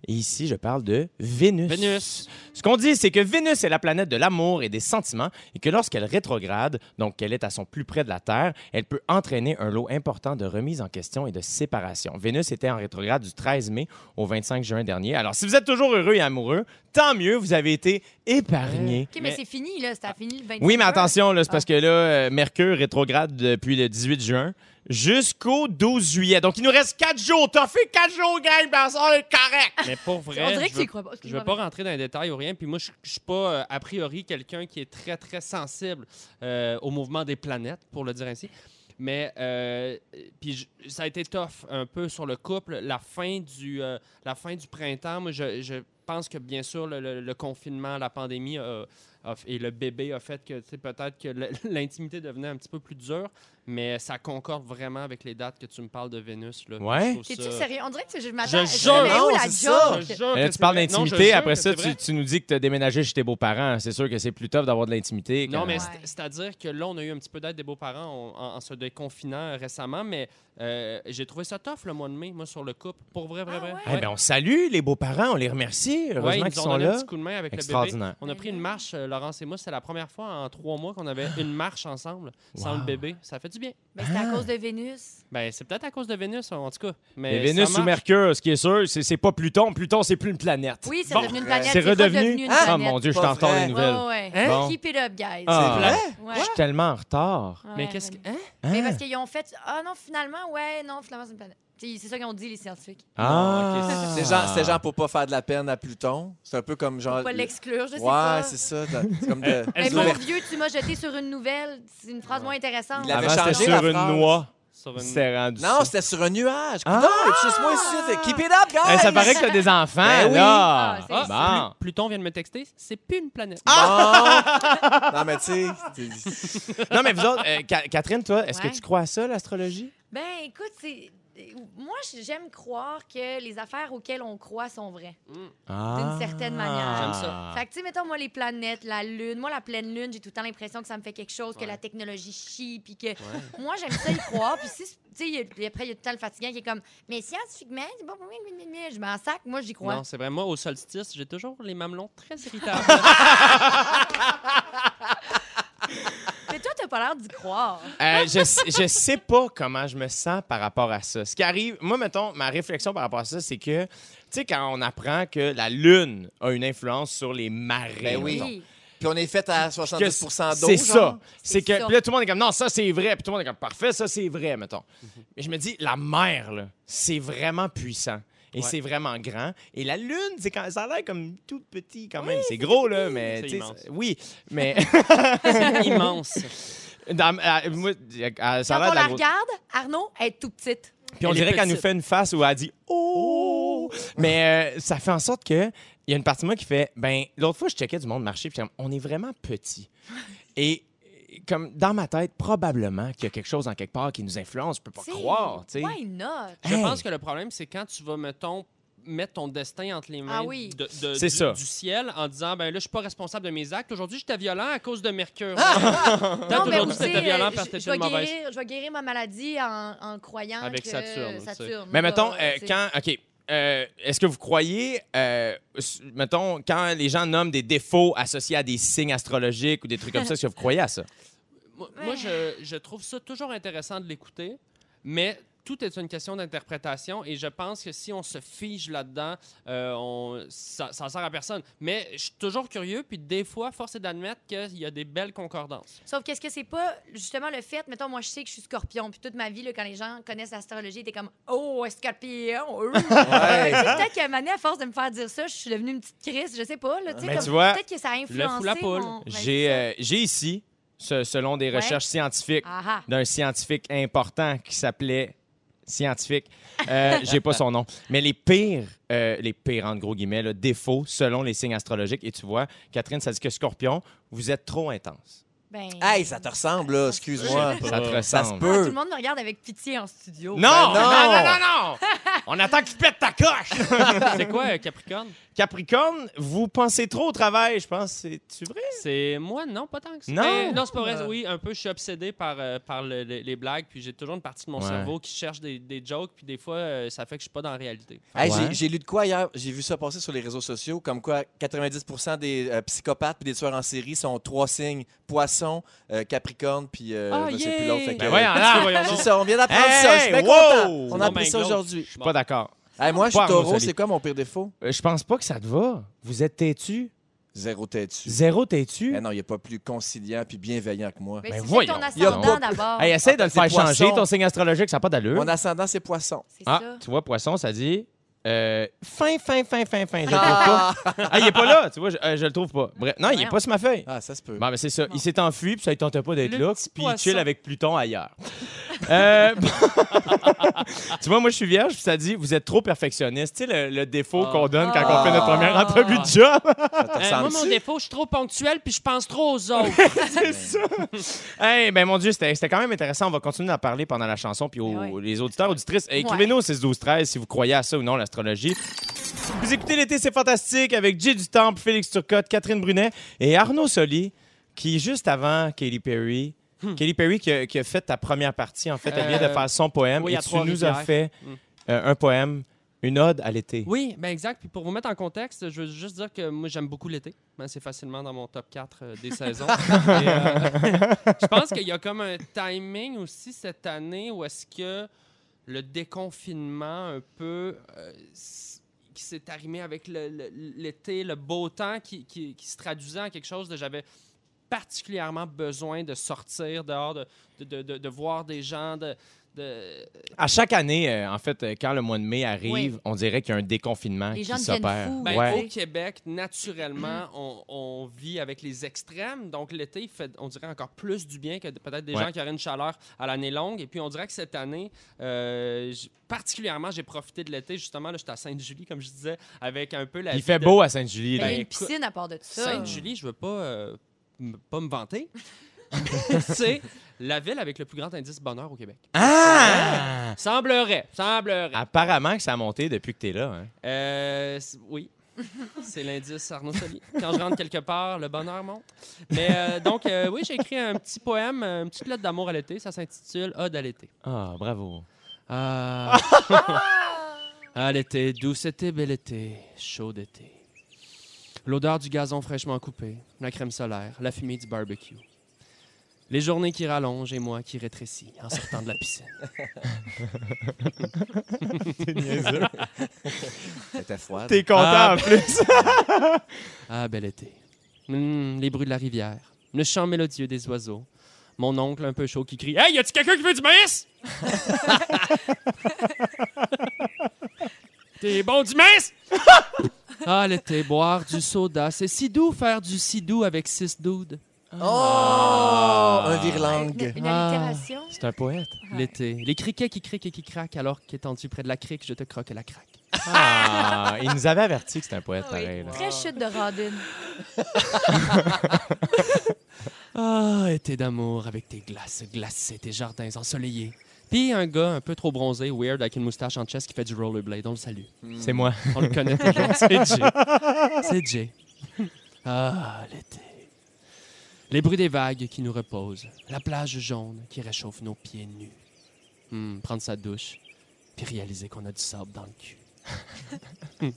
Et ici, je parle de Vénus. Vénus. Ce qu'on dit, c'est que Vénus est la planète de l'amour et des sentiments et que lorsqu'elle rétrograde, donc qu'elle est à son plus près de la Terre, elle peut entraîner un lot important de remises en question et de séparation. Vénus était en rétrograde du 13 mai au 25 juin dernier. Alors, si vous êtes toujours heureux et amoureux, tant mieux, vous avez été épargnés. OK, mais, c'est fini, là. C'était fini le 25 Oui, mais attention, là, c'est parce Ah. que là, euh, Mercure rétrograde depuis le 18 juin jusqu'au 12 juillet. Donc, il nous reste 4 jours. T'as fait 4 jours, gang, ben ça, est correct. Mais pour vrai, On dirait je veux- crois pas. Je veux pas rentrer dans les détails ou rien. Puis moi, je je suis pas, euh, a priori, quelqu'un qui est très, très sensible euh, au mouvement des planètes, pour le dire ainsi. Mais euh, puis je- ça a été tough un peu sur le couple. La fin du, euh, la fin du printemps, moi, je, je pense que bien sûr, le, le- le confinement, la pandémie a- a- et le bébé a fait que tu sais, peut-être que l'intimité devenait un petit peu plus dure. Mais ça concorde vraiment avec les dates que tu me parles de Vénus. Là. Ouais. T'es-tu ça- sérieux? On dirait que je m'attends. Je jure. Non, la ça. Je jure que tu parles d'intimité. Après ça, tu, nous dis que tu as déménagé chez tes beaux-parents. C'est sûr que c'est plus tough d'avoir de l'intimité. Non, mais Ouais. c'est-à-dire que là, on a eu un petit peu d'aide des beaux-parents en, en se déconfinant euh, récemment, mais euh, j'ai trouvé ça tough le mois de mai, moi, sur le couple. Pour vrai, vrai, Ah vrai. ouais? Eh ben, on salue les beaux-parents, on les remercie. Ouais, Heureusement ils qu'ils ont sont donné un là. petit coup de main avec le bébé. Extraordinaire. On a pris une marche, euh, Laurence et moi, c'est la première fois en trois mois qu'on avait une marche ensemble, sans Wow. le bébé. Ça fait du bien. Mais c'est à cause de Vénus. Ben, c'est peut-être à cause de Vénus, en tout cas. Mais Vénus ou. Mercure, ce qui est sûr, c'est c'est pas Pluton. Pluton, c'est plus une planète. Oui, c'est Bon, devenu une c'est planète. C'est redevenu. une Ah, planète. mon Dieu, je suis Pas en retard des vrai. nouvelles. Ouais, ouais. Hein? Bon. Keep it up, guys. Ah, vrai? Ouais. Je suis tellement en retard. Mais Ouais, qu'est-ce que. ouais. Hein? Mais Hein? parce qu'ils ont fait. Ah non, finalement, ouais, non, finalement, c'est une planète. C'est ça qu'ils ont dit, les scientifiques. Ah, ok, C'est genre, c'était genre pour pas faire de la peine à Pluton. C'est un peu comme genre. Faut pas l'exclure, je sais ouais, pas. c'est ça. C'est comme de. Mais mon vieux, tu m'as jeté sur une nouvelle. C'est une phrase moins intéressante. Il avait Avant, c'était changé sur la une phrase. noix. Sur une- C'est rendu Non, ça. c'était sur un nuage. Ah! Non, juste moi ici. Keep it up, guys! Eh, ça paraît que t'as des enfants, Ben oui. là. Ah, c'est Ah, bon. Plu- Pluton vient de me texter. C'est plus une planète. Ah! non, mais tu sais. Non, mais vous autres, euh, Ca- Catherine, toi, est-ce Ouais. que tu crois à ça, l'astrologie? Ben, écoute, c'est. Moi, j'aime croire que les affaires auxquelles on croit sont vraies. Ah. certaine manière. J'aime ça. Fait que, tu sais, mettons, moi, les planètes, la Lune, moi, la pleine Lune, j'ai tout le temps l'impression que ça me fait quelque chose, que la technologie chie, puis que. Moi, j'aime ça y croire. Puis, si, tu sais, après, il y a tout le temps le fatigant qui est comme, mais scientifiquement, c'est pas. Je m'en sac, moi, j'y crois. Non, c'est vrai. Moi, au solstice, j'ai toujours les mamelons très irritables. Pas l'air d'y croire. Euh, je, sais- je sais pas comment je me sens par rapport à ça. Ce qui arrive, moi, mettons, ma réflexion par rapport à ça, c'est que, tu sais, quand on apprend que la Lune a une influence sur les marées. Ben oui. mettons, Puis on est fait à que 70 d'eau. C'est ça. C'est que, C'est ça. puis là, tout le monde est comme, non, ça, c'est vrai. Puis tout le monde est comme, parfait, ça, c'est vrai, mettons. Mais je me dis, la mer, là, c'est vraiment puissant. Et Ouais. c'est vraiment grand. Et la Lune, c'est quand, ça a l'air comme tout petit quand même. c'est gros, là, mais. C'est immense. Oui, mais. C'est immense. Dans- moi, ça a Quand l'air on de la la grosse- regarde, Arnaud, elle est tout petite. Puis on Elle est dirait qu'elle nous petite. fait une face où elle dit Oh! Mais euh, ça fait en sorte que il y a une partie de moi qui fait ben l'autre fois je checkais du monde marché puis j'étais comme, on est vraiment petit. Et euh, comme dans ma tête probablement qu'il y a quelque chose en quelque part qui nous influence, je peux pas T'sais, croire, tu sais. Why not? Je Hey. pense que le problème, c'est quand tu vas, mettons, mettre ton destin entre les mains Ah oui. de- de- C'est du, ça. du ciel en disant ben là, je suis pas responsable de mes actes. Aujourd'hui, j'étais violent à cause de Mercure. Non, Peut-être mais aussi, violent euh, parce que je, vais guérir, je vais guérir ma maladie en, en croyant Avec que Saturne. Saturne, Mais là, mettons, euh, quand. OK. euh, Est-ce que vous croyez, euh, mettons, quand les gens nomment des défauts associés à des signes astrologiques ou des trucs comme ça, est-ce que vous croyez à ça? Moi, moi, je, je trouve ça toujours intéressant de l'écouter, mais tout est une question d'interprétation et je pense que si on se fige là-dedans, euh, on- ça, ça sert à personne. Mais je suis toujours curieux, puis des fois, force est d'admettre qu'il y a des belles concordances. Sauf qu'est-ce que c'est pas justement le fait, mettons, moi je sais que je suis scorpion, puis toute ma vie, là, quand les gens connaissent l'astrologie, t'es comme Oh, scorpion! euh. Peut-être qu'à un moment donné, à force de me faire dire ça, je suis devenue une petite crise, je sais pas. Là, comme- tu vois, peut-être que ça a influencé. fou la poule. mon- J'ai euh, j'ai ici, ce- selon des Ouais. recherches scientifiques, Ah ah. d'un scientifique important qui s'appelait scientifique. Euh, J'ai pas son nom. Mais les pires, euh, les pires, entre gros guillemets, là, défauts selon les signes astrologiques. Et tu vois, Catherine, ça dit que Scorpion, vous êtes trop intense. Ben, Hey, ça te ressemble, là, excuse-moi. Ça te Ça se ressemble. Ah, tout le peut. monde me regarde avec pitié en studio. Non, Ben non, non. non, non, non! On attend que tu pètes ta coche! C'est quoi, euh, Capricorne? Capricorne, vous pensez trop au travail, je pense. C'est-tu vrai? C'est moi, non, pas tant que ça. Non. Mais non, c'est pas vrai. Euh. Oui, un peu, je suis obsédé par, euh, par le- le- les blagues, puis j'ai toujours une partie de mon Ouais. cerveau qui cherche des, des jokes, puis des fois, euh, ça fait que je suis pas dans la réalité. Hey, j'ai- Ouais. J'ai lu de quoi hier? J'ai vu ça passer sur les réseaux sociaux, comme quoi 90% des euh, psychopathes et des tueurs en série sont trois signes poisson, euh, capricorne, puis euh, Ah, je sais plus l'autre. fait que- Ben voyons là, voyons C'est donc. ça, on vient d'apprendre Hey, ça. Je suis bien wow! content. On a appris ben, ça aujourd'hui. Je suis pas d'accord. Hey, moi, je suis taureau. C'est quoi mon pire défaut? Euh, Je pense pas que ça te va. Vous êtes têtu. Zéro têtu. Zéro têtu? Eh non, il n'y a pas plus conciliant puis bienveillant que moi. Mais Ben c'est voyons ton ascendant d'abord. Hey, essaye de Ah, le faire c'est poisson. changer, ton signe astrologique, ça n'a pas d'allure. Mon ascendant, c'est poisson. C'est Ah, ça. tu vois, poisson, ça dit euh, fin, fin, fin, fin, fin. Je le trouve pas. Ah, il est pas là, tu vois, je, euh, je le trouve pas. Bref, non, il est pas sur ma feuille. Ah, ça se peut. Bon, mais c'est ça. Il s'est enfui, puis ça ne tentait pas d'être Le là, petit puis il poisson. chill avec Pluton ailleurs. Euh, tu vois, moi, je suis vierge, puis ça dit, vous êtes trop perfectionniste. Tu sais, le, le défaut Ah. qu'on donne quand on fait notre Ah. première entrevue de job. Ça te Euh, moi, ressemble-tu? mon défaut, je suis trop ponctuel, puis je pense trop aux autres. c'est ça. hey, ben mon Dieu, c'était c'était quand même intéressant. On va continuer d'en parler pendant la chanson, puis aux, Ben ouais. les auditeurs, auditrices. Écrivez-nous au 6 12 13 si vous croyez à ça ou non, Vous écoutez l'été, c'est fantastique avec Jay du Temple, Félix Turcotte, Catherine Brunet et Arnaud Soli, qui juste avant Katy Perry. Katy Perry qui a, qui a fait ta première partie, en fait, elle vient de Hmm. Euh, faire son poème oui, et tu nous as fait Mm. euh, un poème, une ode à l'été. Oui, ben exact. Puis pour vous mettre en contexte, je veux juste dire que moi, j'aime beaucoup l'été. Ben, c'est facilement dans mon top 4 euh, des saisons. Je pense qu'il y a comme un timing aussi cette année où est-ce que le déconfinement un peu euh, qui s'est arrimé avec l'été, le, beau temps qui, se traduisait en quelque chose de j'avais particulièrement besoin de sortir dehors, de, de, de- de- de voir des gens, de, de- À chaque année, euh, en fait, euh, quand le mois de mai arrive, Oui. on dirait qu'il y a un déconfinement Les qui deviennent s'opère. fous, Ben, Ouais. Au Québec, naturellement, on, on vit avec les extrêmes. Donc, l'été, il fait, on dirait, encore plus du bien que de- peut-être des Ouais. gens qui auraient une chaleur à l'année longue. Et puis, on dirait que cette année, euh, j- particulièrement, j'ai profité de l'été. Justement, là, j'étais à Sainte-Julie, comme je disais, avec un peu la Il vie fait de- beau à Sainte-Julie. Là. il y a une écoute, piscine à part de ça. Sainte-Julie, je veux pas, euh, m- pas me vanter. C'est la ville avec le plus grand indice bonheur au Québec. Ah! Semblerait, semblerait. Apparemment que ça a monté depuis que tu es là. hein. Euh, oui. C'est l'indice Arnaud Soli. Quand je rentre quelque part, le bonheur monte. Mais euh, donc, euh, oui, j'ai écrit un petit poème, une petite lettre d'amour à l'été. Ça s'intitule Ode à l'été. Ah, bravo. Ah, à l'été, douce été, bel été, chaud été. L'odeur du gazon fraîchement coupé, la crème solaire, la fumée du barbecue. Les journées qui rallongent et moi qui rétrécis en sortant de la piscine. C'était froid. T'es content Ah, en plus. Ah, bel été. Hmm, les bruits de la rivière, le chant mélodieux des oiseaux, mon oncle un peu chaud qui crie Hey, y a-tu quelqu'un qui veut du maïs? T'es bon du maïs? Ah, l'été, boire du soda, c'est si doux faire du si doux avec six doudes. Oh! Un Une, virlangue. une Ah. allitération. C'est un poète. L'été, les criquets qui criquent et qui craquent alors qu'étendu près de la crique, je te croque la craque. Ah, il nous avait averti que c'était un poète Oui. pareil. là. Très chute de Rodin. Ah, été d'amour avec tes glaces glacées, tes jardins ensoleillés, Puis un gars un peu trop bronzé, weird, avec une moustache en chest qui fait du rollerblade. On le salue. C'est moi. On le connaît toujours. C'est Jay. C'est Jay. Ah, l'été. Les bruits des vagues qui nous reposent. La plage jaune qui réchauffe nos pieds nus. Hmm, prendre sa douche, puis réaliser qu'on a du sable dans le cul.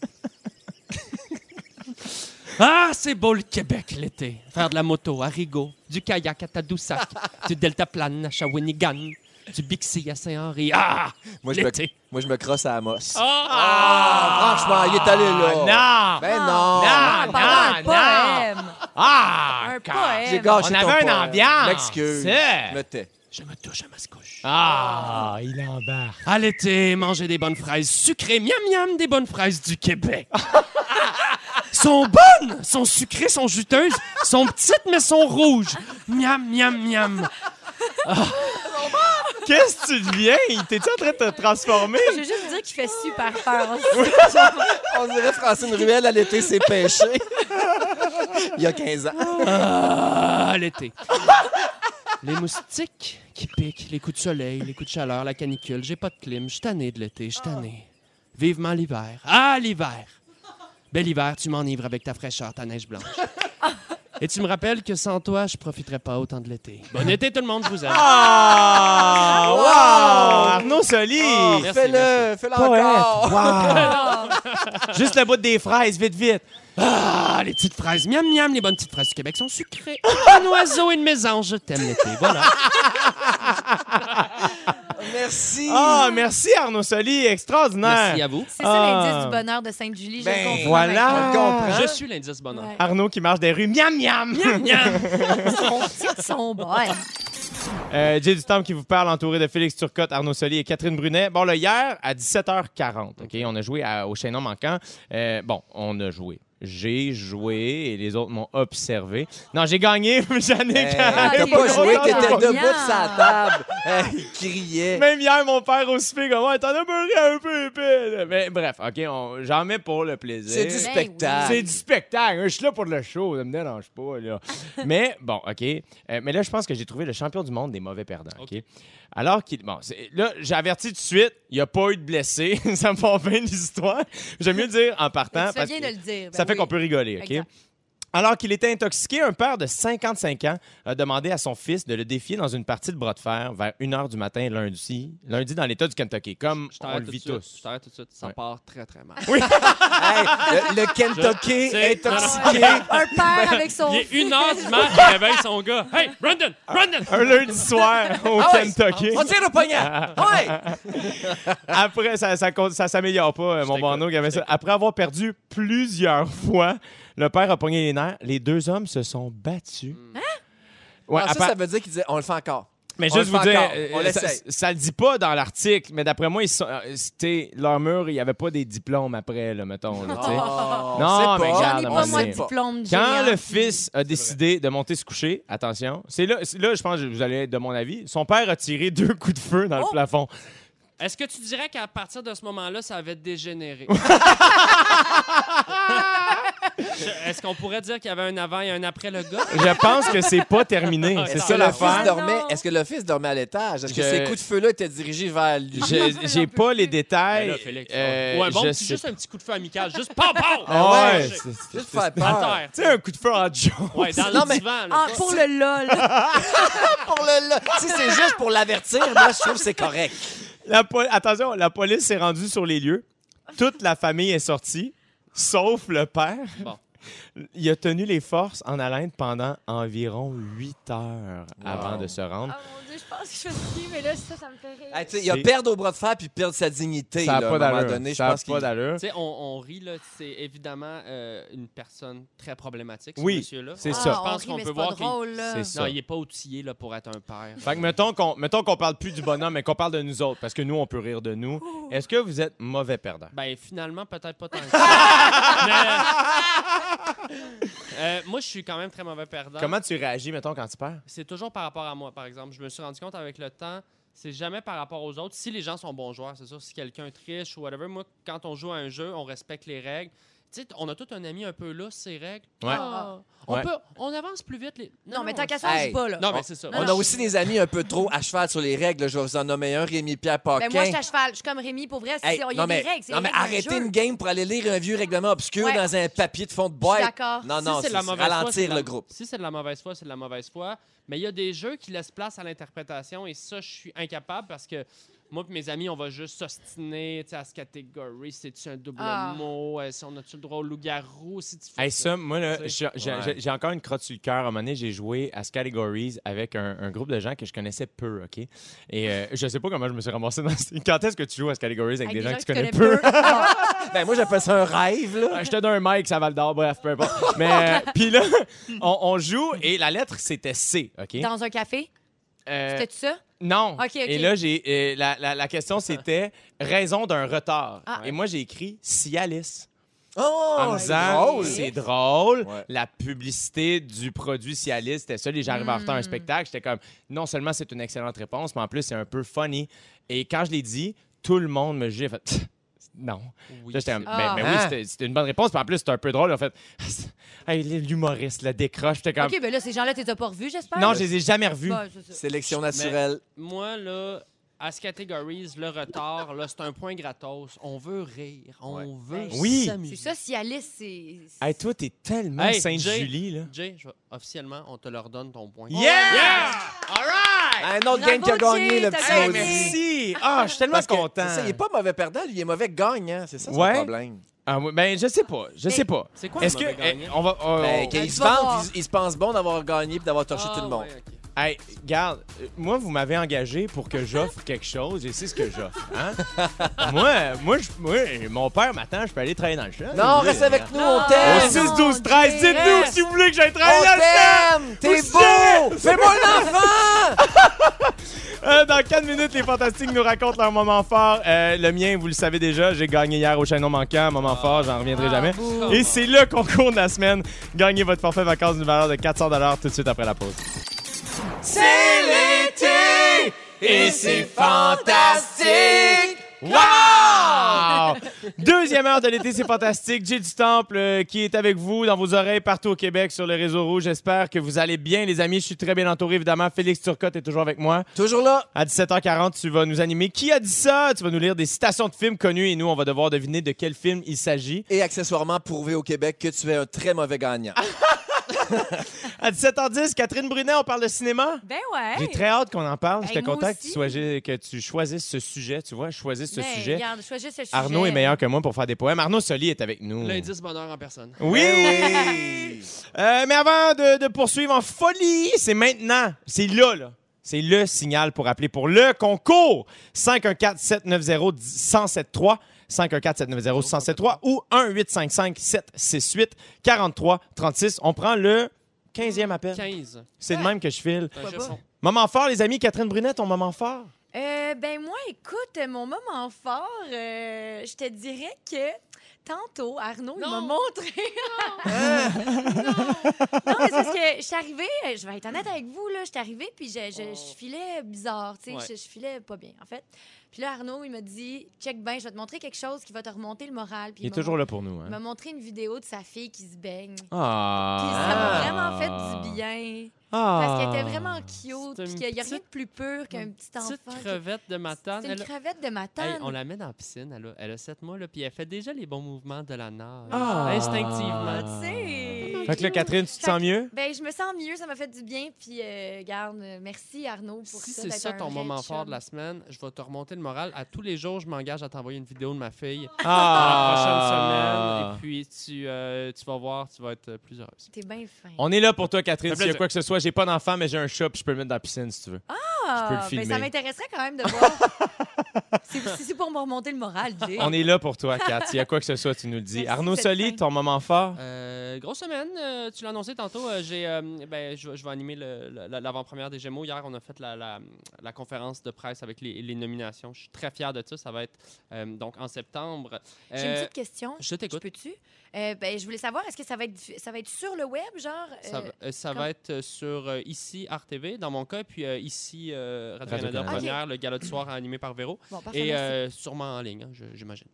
ah, c'est beau le Québec l'été. Faire de la moto à Rigaud, du kayak à Tadoussac, du deltaplane à Shawinigan, du Bixi à Saint-Henri. Ah, Moi, je me, moi, je me crosse à Amos. Ah, Ah, franchement, il est allé là. Non! Ben non. Non, Pendant un non, poème. Ah! Un poème. J'ai gâché On ton avait une poème. ambiance. M'excuse. Je me tais. Je me touche à ma couche. Ah, il embarque. À l'été, manger des bonnes fraises sucrées, miam miam, des bonnes fraises du Québec. sont bonnes, sont sucrées, sont juteuses, sont petites mais sont rouges. Miam miam miam. Qu'est-ce que tu deviens? T'es-tu en train de te transformer? Je veux juste dire qu'il fait super peur. On dirait Francine Ruel à l'été, c'est pêché. il y a 15 ans. Ah, à l'été. Les moustiques qui piquent, les coups de soleil, les coups de chaleur, la canicule. J'ai pas de clim, je suis tanné de l'été, je suis tanné. Vivement l'hiver. Ah, l'hiver! Bel hiver, tu m'enivres avec ta fraîcheur, ta neige blanche. Et tu me rappelles que sans toi, je profiterais pas autant de l'été. Bon été tout le monde, je vous aime. Ah! Wow! Arnaud Soli! Oh, Merci, fais-le, fais-le encore. Wow! Juste le bout des fraises, vite, vite! Ah, les petites fraises, miam miam, les bonnes petites fraises du Québec sont sucrées. Un oiseau et une mésange, je t'aime l'été. Voilà. Merci. Ah, merci Arnaud Soli, extraordinaire! Merci à vous. C'est ça Ah. l'indice du bonheur de Sainte-Julie. Je Ben, le comprends voilà. maintenant. Je suis l'indice bonheur. Ouais. Arnaud qui marche des rues, miam miam! Miam miam. Son petit son bonne. Euh, Jay Dutemps qui vous parle, entouré de Félix Turcotte, Arnaud Soli et Catherine Brunet. Bon, là, hier, à 17h40, OK, on a joué à- au chaînon manquant. Euh, bon, on a joué. J'ai joué et les autres m'ont observé. Non, j'ai gagné, Jannick. Hey, Ah, T'as pas joué, t'étais debout de sa table. Il criait. Même hier, mon père au souper, comme, ouais, t'en as beurré un peu épais. Mais bref, OK, on- j'en mets pour le plaisir. C'est du spectacle. C'est du spectacle. Je suis là pour le show. Ça me dérange pas, là. mais bon, OK. Euh, mais là, je pense que j'ai trouvé le champion du monde des mauvais perdants. OK. OK? Alors qu'il. Bon, là, j'ai averti tout de suite, il n'y a pas eu de blessés. ça me fait bien l'histoire. J'aime mieux dire en partant. Tu parce bien que de le dire. ça ben fait qu'on peut rigoler, OK? Exact. Alors qu'il était intoxiqué, un père de 55 ans a demandé à son fils de le défier dans une partie de bras de fer vers 1 h du matin lundi, lundi dans l'État du Kentucky, comme Je on le tout vit suite. tous. Je t'arrête tout de suite. Ça Ouais. part très, très mal. Hey, le, le Kentucky Je- intoxiqué. Un père avec son Il est fils. une heure du mat, il réveille son gars. Hey, Brandon! Brandon! Un lundi soir au Ah ouais, Kentucky. On tire au poignard. Ouais. Après, ça, ça, compte- ça s'améliore pas, euh, mon je ça. Après avoir perdu plusieurs fois, le père a pogné les nerfs. Les deux hommes se sont battus. Ouais, Ah, à ça, part- ça veut dire qu'il disait on le fait encore. mais on juste vous dire, euh, On ça, le dit pas dans l'article, mais d'après moi, ils sont, euh, c'était leur mur, il y avait pas des diplômes après, là, mettons. là. Oh, Non, mais pas. regarde, pas, moi, de diplôme Quand le fils a décidé de monter se coucher, attention, c'est là, c'est là, je pense que vous allez être de mon avis, son père a tiré deux coups de feu dans le Oh! plafond. Est-ce que tu dirais qu'à partir de ce moment-là, ça avait dégénéré? Est-ce qu'on pourrait dire qu'il y avait un avant et un après le gars? Je pense que c'est pas terminé. Ah, C'est Est-ce ça que, le l'affaire. fils dormait, Non. est-ce que le fils dormait à l'étage? Est-ce que ces coups de feu-là étaient dirigés vers lui? J'ai pas les détails. Ben Félix, Euh, Ou un bon sais juste un petit coup de feu amical, juste pam, pam! Ah ouais, ouais, c'est- c'est- Juste faire À peur. terre. Tu sais, un coup de feu en joke. Ouais, dans Non, le divan. Ah, pour le LOL. Pour le, le- si c'est juste pour l'avertir, moi, je trouve que c'est correct. La Attention, la police s'est rendue sur les lieux. Toute la famille est sortie, sauf le père. Il a tenu les forces en haleine pendant environ 8 heures avant de se rendre. Ah mon Dieu, je pense que je fais ski, mais là, ça, ça me fait rire. Hey, tu sais, il a perdre au bras de fer puis perdre sa dignité. ça n'a pas d'allure. Ça a pense pas d'allure. Tu sais, on, on rit, là. C'est évidemment euh, une personne très problématique, ce Oui, monsieur-là. c'est Ah, ça. Je pense on qu'on rit, mais peut c'est voir pas qu'il- drôle, là. C'est ça. Non, il n'est pas outillé là, pour être un père. Fait que mettons qu'on mettons qu'on parle plus du bonhomme, mais qu'on parle de nous autres, parce que nous, on peut rire de nous. Est-ce que vous êtes mauvais perdant? Ben, finalement, peut-être pas tant que ça. Mais, euh, moi, je suis quand même très mauvais perdant. Comment tu réagis, mettons, quand tu perds? C'est toujours par rapport à moi, par exemple. Je me suis rendu compte avec le temps, c'est jamais par rapport aux autres. Si les gens sont bons joueurs, c'est sûr, si quelqu'un triche ou whatever, moi, quand on joue à un jeu, on respecte les règles. Tu sais, on a tout un ami un peu là, ces règles. Ouais. Ah, on, Ouais. peut, on avance plus vite. Les... Non, mais tant qu'à ça, dit pas, là. Non, mais c'est ça. Non, On non. a aussi des amis un peu trop à cheval sur les règles. Je vais vous en nommer un, Rémi-Pierre Paquin. Ben, moi, je suis à cheval. Je suis comme Rémi, pour vrai. c'est- Hey, Il y a non, des mais, règles. c'est non, mais arrêtez une game pour aller lire un vieux règlement obscur Ouais. dans un papier de fond de Je boîte. suis d'accord. Non, Si non, c'est de la c'est mauvaise foi, c'est ralentir le groupe. Si c'est de la mauvaise foi, c'est de la mauvaise foi. Mais il y a des jeux qui laissent place à l'interprétation et ça, je suis incapable parce que moi et mes amis, on va juste s'ostiner à ce catégorie. C'est-tu un double Ah. mot? Euh, Si on a-tu le droit au loup-garou? Si tu fais Hey, ça, moi, j'ai Ouais. encore une crotte sur le cœur. À un moment donné, j'ai joué à Categories avec un, un groupe de gens que je connaissais peu, OK? Et euh, je sais pas comment je me suis ramassé dans... ce- Quand est-ce que tu joues à Categories avec, des gens que tu connais peu? Ben, moi, j'appelle ça un rêve, là. Ah, Je te donne un mic, ça va le d'or, bref, peu importe. Mais, euh, puis là, on, on joue et la lettre, c'était C, OK? Dans un café? Euh, C'était ça? Non. OK, OK. Et là, j'ai euh, la, la- la question, c'était raison d'un retard. Ah. Et moi, j'ai écrit Cialis. Oh, en c'est disant, drôle. c'est drôle. Ouais. La publicité du produit Cialis, c'était ça. Les gens arrivaient en retard à un Mm. spectacle. J'étais comme, non seulement c'est une excellente réponse, mais en plus, c'est un peu funny. Et quand je l'ai dit, tout le monde me jugeait. Fait, non. Oui, Là, ben, ben oui, Ah. c'était- c'était une bonne réponse. Puis en plus, c'était un peu drôle. En fait, hey, l'humoriste, le décroche. J'étais comme, OK, ben là, ces gens-là, tu les as pas revus, j'espère? non, je les ai jamais revus. Sélection naturelle. Moi, là, à ce catégories, le retard, là, c'est un point gratos. On veut rire. On Ouais. veut Oui. s'amuser. C'est ça, si Alice, c'est... Hey, toi, t'es tellement Hey, Sainte-Julie, là. Jay, je officiellement, on te leur donne ton point. Yeah! All right! Un autre game qui a gagné, Jay, le petit. Merci! Ah, je suis tellement Parce que, content. c'est ça, il est pas mauvais perdant, lui. Il est mauvais gagnant. C'est ça son Ouais. problème. Ah, oui, ben, je sais pas. Je sais pas. C'est quoi Est-ce que. eh, on va. Ben, qu'il tu se vas vante, voir. il, il se pense bon d'avoir gagné et d'avoir torché Ah, tout le monde. Hey, regarde, euh, moi, vous m'avez engagé pour que j'offre quelque chose et c'est ce que j'offre. Hein? moi, moi, je- moi, mon père m'attend, je peux aller travailler dans le champ. Non, reste avec nous, on Ah, Au t'aime. 6, non, 12, 13, Jay, dites-nous si vous voulez que j'aille travailler dans le champ! T'es beau! Fais-moi l'enfant! Euh, dans 4 minutes, les Fantastiques nous racontent leur moment fort. Euh, le mien, vous le savez déjà, j'ai gagné hier au Chaînon manquant. Moment fort, j'en reviendrai Ah, jamais. Et c'est le concours de la semaine. Gagnez votre forfait vacances d'une valeur de 400 tout de suite après la pause. C'est l'été et c'est fantastique! Wow! Deuxième heure de l'été, c'est fantastique. Jay du Temple euh, qui est avec vous dans vos oreilles partout au Québec sur le réseau rouge. J'espère que vous allez bien, les amis. Je suis très bien entouré, évidemment. Félix Turcotte est toujours avec moi. Toujours là. À 17h40, tu vas nous animer. Qui a dit ça? Tu vas nous lire des citations de films connus et nous, on va devoir deviner de quel film il s'agit. Et accessoirement, prouver au Québec que tu es un très mauvais gagnant. À 17h10, Catherine Brunet, on parle de cinéma? Ben ouais. J'ai très hâte qu'on en parle. Hey, J'étais moi content que tu, aussi. sois- que tu choisisses ce sujet. Tu vois, choisir ce Ben, sujet. Regarde, choisis ce sujet. Arnaud est meilleur que moi pour faire des poèmes. Arnaud Soli est avec nous. L'indice bonheur en personne. Oui! oui! Euh, mais avant de, de poursuivre en folie, c'est maintenant. C'est là, là. C'est le signal pour appeler pour le concours. 514-790-1073. 514-790-1073 ou 1-855-768-4336. On prend le 15e appel. 15. C'est le même que je file. Moment fort, les amis. Catherine Brunet, ton moment fort? Euh, ben moi, écoute, mon moment fort, euh, je te dirais que tantôt, Arnaud, il m'a Non. montré... non, mais c'est parce que je suis arrivée, euh, je vais être honnête avec vous, là, je suis arrivée, puis je, je, je filais bizarre, tu sais, Ouais. je, je filais pas bien, en fait. Puis là, Arnaud, il m'a dit, check ben, je vais te montrer quelque chose qui va te remonter le moral. Puis Il est m'a toujours là pour nous. Il m'a Hein? montré une vidéo de sa fille qui se baigne. Puis Ah. ça m'a vraiment fait du bien. Parce qu'elle était vraiment cute, puis une qu'il n'y a rien de petite- plus pur qu'un Une petit enfant. Petite qui- crevette de matane. C'est une crevette de Hey, matane. on la met dans la piscine, elle a, elle a 7 mois, là, puis elle fait déjà les bons mouvements de la nage. Ah. Instinctivement. Tu sais. Fait que là, Catherine, tu te sens mieux? Ben, je me sens mieux, ça m'a fait du bien. Puis, euh, garde, merci Arnaud pour Si ça. c'est d'être ça ton moment fort de la semaine, je vais te remonter le moral. À tous les jours, je m'engage à t'envoyer une vidéo de ma fille Ah. la prochaine semaine. Et puis, tu, euh, tu vas voir, tu vas être plus heureuse. T'es bien fin. On est là pour toi, Catherine. S'il y a quoi que ce soit, j'ai pas d'enfant, mais j'ai un chat, puis je peux le mettre dans la piscine si tu veux. Ah, je peux le ben, ça m'intéresserait quand même de voir. c'est si c'est pour me remonter le moral, Jay. On est là pour toi, Kat. S'il y a quoi que ce soit, tu nous le dis. Merci, Arnaud Soli, ton moment fort? Euh, grosse semaine, euh, tu l'as annoncé tantôt. euh, j'ai, euh, ben, je, vais- je vais animer le- le- l'avant-première des Gémeaux. Hier, on a fait la, la- la conférence de presse avec les, les nominations. Je suis très fier de ça. Ça va être euh, donc en septembre. J'ai une petite question. je t'écoute. peux-tu? Euh, ben, je voulais savoir, est-ce que ça va être, ça va être sur le web, genre? Ça, va- ça comme- va être sur euh, ici RTV, dans mon cas, puis euh, ici euh, Radio-Canada Radio-Canada. Première, le gala du soir animé par Véro. Bon, parfait, Et euh, sûrement en ligne, hein, j'imagine.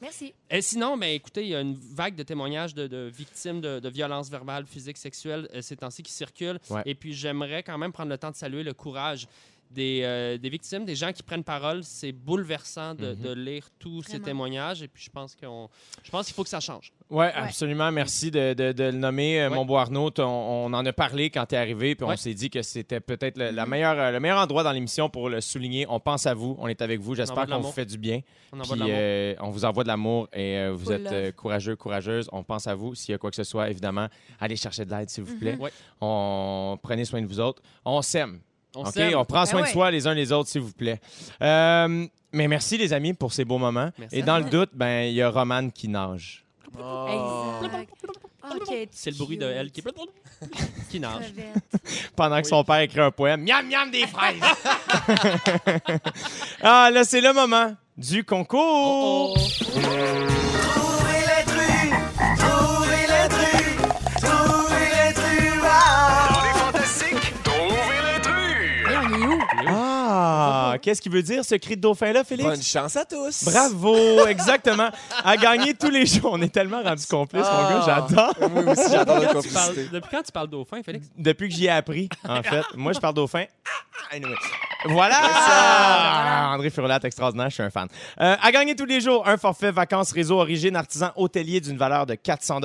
Merci. Et sinon, ben, écoutez, il y a une vague de témoignages de, de victimes de, de violences verbales, physiques, sexuelles euh, ces temps-ci qui circulent. Ouais. Et puis, j'aimerais quand même prendre le temps de saluer le courage des, euh, des victimes, des gens qui prennent parole. C'est bouleversant de, Mhm. de lire tous ces témoignages. Et puis, je pense qu'on, je pense qu'il faut que ça change. Oui, absolument. Merci de, de- de le nommer, euh, Ouais. mon beau Arnaud. On, on en a parlé quand tu es arrivé, puis on Ouais. s'est dit que c'était peut-être le, meilleure, euh, le meilleur endroit dans l'émission pour le souligner. On pense à vous, on est avec vous. J'espère qu'on vous fait du bien. On envoie Puis, de l'amour. euh, on vous envoie de l'amour et euh, vous Full êtes euh, courageux, courageuse. On pense à vous. S'il y a quoi que ce soit, évidemment, allez chercher de l'aide, s'il vous plaît. Mhm. Ouais. On prenez soin de vous autres. On s'aime. On OK? On prend soin Ben de ouais. soi les uns les autres, s'il vous plaît. Euh, mais merci, les amis, pour ces beaux moments. Merci. Et dans le doute, ben il y a Romane qui nage. Oh. Exact. C'est le bruit de elle qui, qui nage. Pendant que son père écrit un poème. Miam, miam des fraises! ah, là, c'est le moment du concours! Oh, oh. Ah, qu'est-ce qu'il veut dire ce cri de dauphin-là, Félix? Bonne chance à tous. Bravo, exactement. À gagner tous les jours. On est tellement rendus complices, mon Ah. gars, j'adore. Moi aussi, j'adore la Quand tu parles- complicité. depuis quand tu parles dauphin, Félix? Depuis que j'y ai appris, en fait. Moi, je parle dauphin. Ah, anyway. Voilà! ça. André Furlat, extraordinaire, je suis un fan. Euh, à gagner tous les jours, un forfait vacances réseau origine artisan hôtelier d'une valeur de 400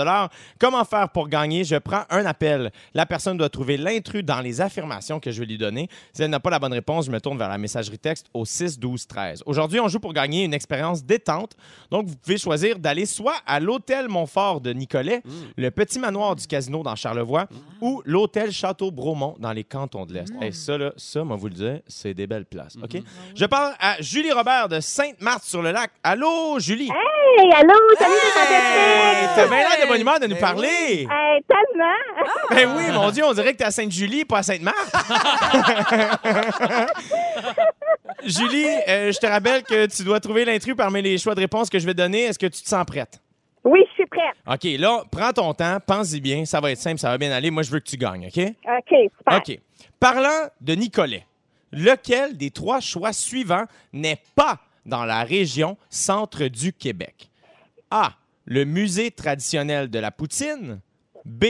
Comment faire pour gagner? Je prends un appel. La personne doit trouver l'intrus dans les affirmations que je vais lui donner. Si elle n'a pas la bonne réponse, je me tourne vers la messagerie texte au 6 12 13. Aujourd'hui, on joue pour gagner une expérience détente. Donc, vous pouvez choisir d'aller soit à l'hôtel Montfort de Nicolet, le petit manoir du casino dans Charlevoix ou l'hôtel Château Bromont dans les cantons de l'Est. Et ça, là, ça, moi, vous le dire, c'est des belles places. OK? Je parle à Julie Robert de Sainte-Marthe-sur-le-Lac. Allô, Julie? Hey, allô, salut Hey! T'as bien l'air de bonne humeur de nous Ben parler. Hey, tellement! Ben oui, mon Dieu, on dirait que t'es à Sainte-Julie, pas à Sainte-Marthe. Julie, euh, je te rappelle que tu dois trouver l'intrus parmi les choix de réponses que je vais donner. Est-ce que tu te sens prête? Oui, je suis prête. OK, là, prends ton temps, pense-y bien, ça va être simple, ça va bien aller. Moi, je veux que tu gagnes, OK? OK, super. OK. Parlant de Nicolet, lequel des trois choix suivants n'est pas dans la région centre du Québec? A. Le musée traditionnel de la poutine. B.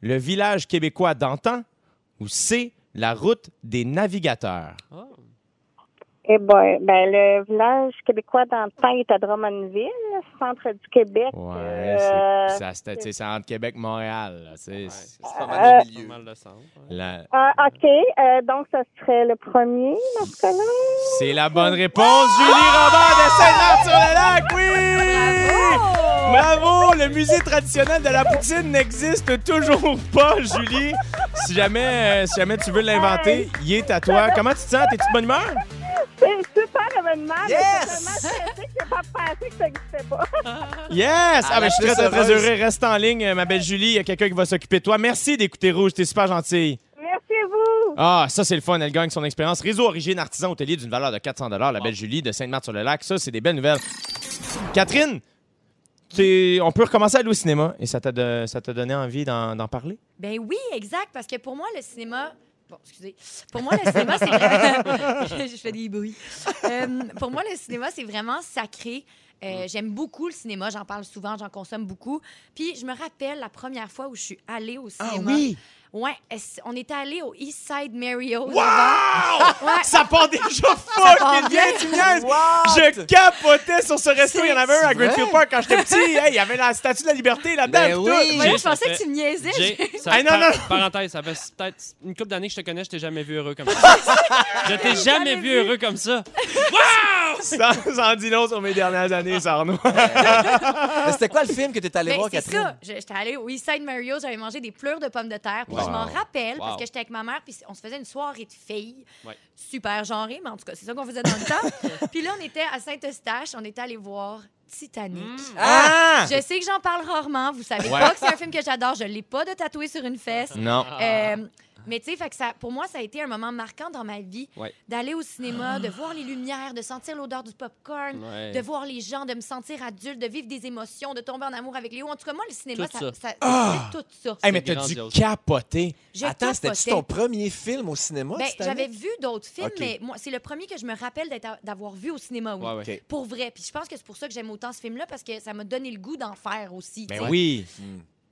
Le village québécois d'antan. Ou C. La route des navigateurs. Oh. Eh ben, ben, le village québécois d'antan est à Drummondville, centre du Québec. Ouais, Euh, c'est ça, c'est- c'est c'est entre Québec et Montréal. là. C'est Ouais. c'est C'est pas Euh, mal de Pas milieu. ah, OK, euh, donc ça serait le premier dans ce cas-là? c'est la bonne réponse. Julie Robert de Saint-Marc-sur-le-Lac, oui! Bravo! Le musée traditionnel de la poutine n'existe toujours pas, Julie. Si jamais, euh, si jamais tu veux l'inventer, il est à toi. Comment tu te sens? T'es-tu de bonne humeur? C'est un super événement. mais Yes! C'est tellement stressé que j'ai pas pensé que ça n'existait pas. Yes! Ah, ben, je suis très, très, très heureuse. heureux. Reste en ligne, euh, ma belle Julie. Il y a quelqu'un qui va s'occuper de toi. Merci d'écouter Rouge. T'es super gentille. Merci à vous. Ah, ça, c'est le fun. Elle gagne son expérience. Réseau Origine Artisan Hôtelier d'une valeur de 400 La belle Julie de Sainte-Marthe-sur-le-Lac. Ça, c'est des belles nouvelles. Catherine, on peut recommencer à aller au cinéma et ça t'a de- ça t'a donné envie d'en d'en parler? Ben oui, exact, parce que pour moi, le cinéma. Bon, excusez. Pour moi, le cinéma, c'est vraiment. je fais des bruits. Euh, pour moi, le cinéma, c'est vraiment sacré. Euh, J'aime beaucoup le cinéma, j'en parle souvent, j'en consomme beaucoup. Puis je me rappelle la première fois où je suis allée au cinéma. Ouais, on était allé au East Side Mario's. Wow! Ouais. Ça part déjà fucking bien, tu? Je capotais sur ce resto. Il y en avait un à C'est Greenfield? Park quand j'étais petit. Hey, il y avait la statue de la liberté là-dedans. Ben tout. oui. Voyons, je ça pensais fait- que tu me niaisais. Ça- Hey, non, par- non. Parenthèse, ça fait peut-être une couple d'années que je te connais, je t'ai jamais vu heureux comme ça. je t'ai jamais vu heureux comme ça. Ça, ça en dit long sur mes dernières années, ça, Arnaud. Mais c'était quoi le film que tu allé Ben, voir, c'est Catherine? ça. Je- J'étais allée au East Side Mario's, j'avais mangé des pleurs de pommes de terre. Wow. Je m'en rappelle parce que j'étais avec ma mère, puis on se faisait une soirée de filles. Ouais. Super genrée, mais en tout cas, c'est ça qu'on faisait dans le temps. Puis là, on était à Saint-Eustache, on était allé voir Titanic. Ah! Je sais que j'en parle rarement. Vous savez Ouais. pas que c'est un film que j'adore. Je l'ai pas de tatoué sur une fesse. Non. Euh, mais tu sais, fait que ça, pour moi, ça a été un moment marquant dans ma vie Ouais. d'aller au cinéma, de voir les lumières, de sentir l'odeur du popcorn, Ouais. de voir les gens, de me sentir adulte, de vivre des émotions, de tomber en amour avec Léo. En tout cas, moi, le cinéma, Tout ça, ça. ça- Ah! c'est tout ça. Hey, mais t'as dû capoter. Je Attends, c'était-tu ton premier film au cinéma? Ben, j'avais vu d'autres films, mais moi, c'est le premier que je me rappelle d'avoir vu au cinéma, oui. Ouais, ouais. OK. Pour vrai. Puis je pense que c'est pour ça que j'aime autant ce film-là parce que ça m'a donné le goût d'en faire aussi. Ben tu sais.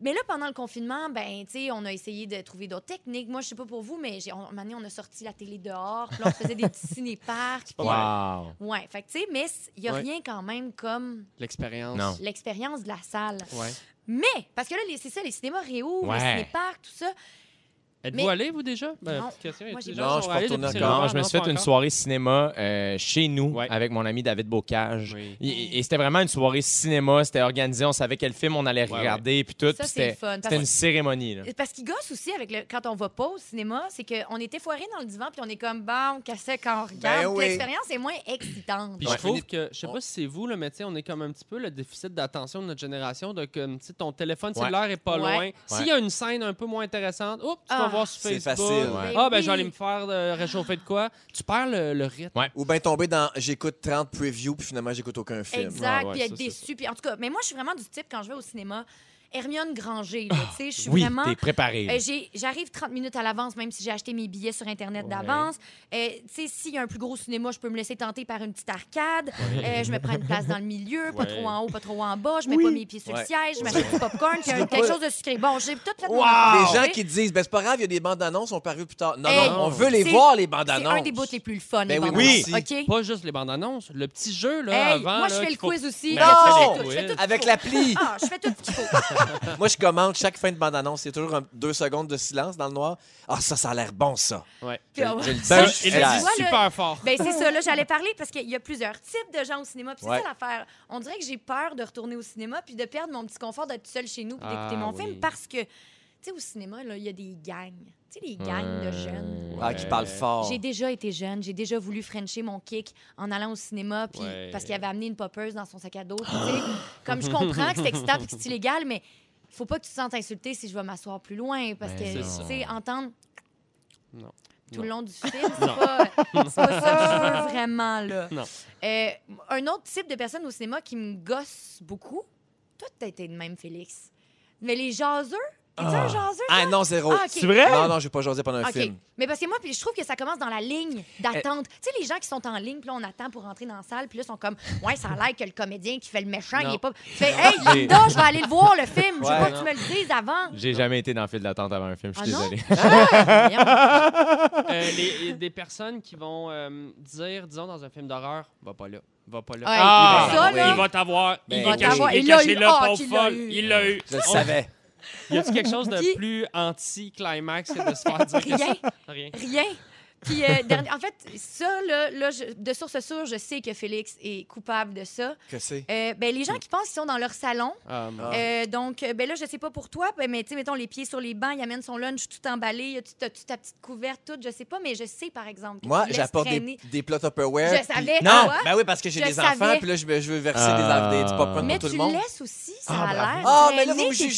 Mais là, pendant le confinement, ben, tu sais, on a essayé de trouver d'autres techniques. Moi, je sais pas pour vous, mais j'ai, on, un moment donné, on a sorti la télé dehors, puis on faisait des petits ciné-parcs. Wow. Ouais, fait que, tu sais, mais il y a Ouais. rien quand même comme L'expérience. Non. l'expérience de la salle. Ouais. Mais, parce que là, les- c'est ça, les cinémas réouvrent, Ouais. les ciné-parcs, tout ça. Êtes-vous Mais- allé, vous, déjà? Ben, Non. question, Moi, êtes-vous j'ai déjà pas- Non, je suis pas allé retourné depuis encore. Non, longtemps? je me suis fait une encore? soirée cinéma euh, chez nous Ouais. avec mon ami David Bocage. Oui. Et, et c'était vraiment une soirée cinéma. C'était organisé. On savait quel film on allait Ouais, regarder. Puis tout. Ça, puis c'est le C'était fun. C'était une cérémonie. Là. Parce qu'il gosse aussi avec le, quand on va pas au cinéma, c'est qu'on était foirés dans le divan, puis on est comme, bon, qu'est-ce quand on regarde. Ben Puis oui. L'expérience est moins excitante. Puis Ouais. je trouve que, je sais pas si c'est vous, là, mais tu sais, on est comme un petit peu le déficit d'attention de notre génération, de comme, tu sais, ton téléphone Ouais. cellulaire est pas Ouais. loin. S'il y a une scène un peu moins intéressante, oups, tu vas voir sur c'est facile. Ouais. Ah, ben, oui. je vais aller me faire euh, réchauffer de quoi? Tu perds le, le rythme. Ouais. Ou bien tomber dans j'écoute 30 previews, puis finalement, j'écoute aucun film. Exact, ouais, puis être déçu. Puis en tout cas, mais moi, je suis vraiment du type, quand je vais au cinéma, Hermione Granger, là, tu sais, je suis Oui, vraiment... t'es préparé. là. Euh, j'ai- J'arrive 30 minutes à l'avance, même si j'ai acheté mes billets sur Internet Ouais. d'avance. Euh, tu sais, s'il y a un plus gros cinéma, je peux me laisser tenter par une petite arcade. Euh, je me prends une place dans le milieu, pas Ouais. trop en haut, pas trop en bas. Je mets pas mes pieds sur Ouais. le siège. Je m'achète du popcorn, puis un- quelque pas- chose de sucré. Bon, j'ai tout fait mon Les affaire, gens tu sais. qui disent, ben c'est pas grave, il y a des bandes annonces, on arriver plus tard. Non, Hey, non, on veut les c'est- voir, les bandes C'est annonces. un des bouts les plus le fun, Ben les oui, bandes oui. annonces, OK? Pas juste les bandes annonces, le petit jeu, là, Hey, avant. moi, je là, fais le qu'il faut- quiz aussi. Ben, non! fais qu'il Avec l'appli. Ah, je fais tout ce qu'il faut. Moi, je commande chaque fin de bande-annonce. Il y a toujours un- deux secondes de silence dans le noir. Ah, ça, ça a l'air bon, ça. Ouais. Je, Puis, ouais. je le dis, Ben, je suis Il tu le fier. dit super fort. Ben c'est ça, là, j'allais parler parce qu'il y a plusieurs types de gens au cinéma. Puis c'est Ouais. ça l'affaire. On dirait que j'ai peur de retourner au cinéma puis de perdre mon petit confort d'être seule chez nous puis d'écouter Ah, mon oui. film parce que, tu sais, au cinéma, là, il y a des gangs. Tu sais, les gangs de jeunes. Ah, qui parle fort. J'ai déjà été jeune, j'ai déjà voulu frencher mon kick en allant au cinéma, puis Ouais. parce qu'il avait amené une poppeuse dans son sac à dos. tu sais. Comme je comprends que c'est excitant et que c'est illégal, mais faut pas que tu te sentes insulté si je vais m'asseoir plus loin, parce Ben, que, ça. tu sais, entendre Non. tout Non. le long du film, c'est pas, c'est pas ça que je veux vraiment, là. Non. Euh, un autre type de personne au cinéma qui me gosse beaucoup, toi, t'as été de même, Félix. Mais les jaseux, un jaseux? Ah non, zéro. Ah, ok. C'est vrai? Non, non, je vais pas jaser pendant un OK. film. Mais parce que moi, puis je trouve que ça commence dans la ligne d'attente. Tu sais, les gens qui sont en ligne, puis là, on attend pour rentrer dans la salle, puis là, ils sont comme, ouais, ça a l'air que le comédien qui fait le méchant, il est pas. Tu fais, hey, Linda, je vais aller le voir, le film. Je veux Ouais. pas que tu me le dises avant. J'ai jamais été dans le fil d'attente avant un film. Je suis Ah non? désolé. Ah, voyons. Euh, les- des personnes qui vont euh, dire, disons, dans un film d'horreur, va pas là, va pas là. Ouais, Ah, ça, oui. là, Il va t'avoir, il va oui. cacher, t'avoir. il est caché eu. là, Ah, pauvre qu'il l'a folle. eu. Il l'a eu. Je le savais. Y a-tu quelque chose de plus anti-climax que de se faire dire que Rien. ça? Rien. Rien. Puis, euh, dernier- en fait, ça, là, là, je- de source sûre, je sais que Félix est coupable de ça. Que c'est? Euh, ben, les gens qui pensent qu'ils sont dans leur salon, Ah, Ah. Euh, donc, euh, ben là, je sais pas pour toi, ben, mais tu sais, mettons les pieds sur les bancs, il amène son lunch tout emballé, tu as ta petite couverte, tout, je sais pas, mais je sais, par exemple, que Moi, tu j'apporte des, des plats Tupperware. Je puis- savais, Non, ben oui, parce que j'ai des savais. enfants, puis là, je, veux- je veux verser des, Ah. des, du popcorn Mais pour tu tout le monde. laisses aussi, ça Ah, a l'air. Ah, mais là, vous jugez.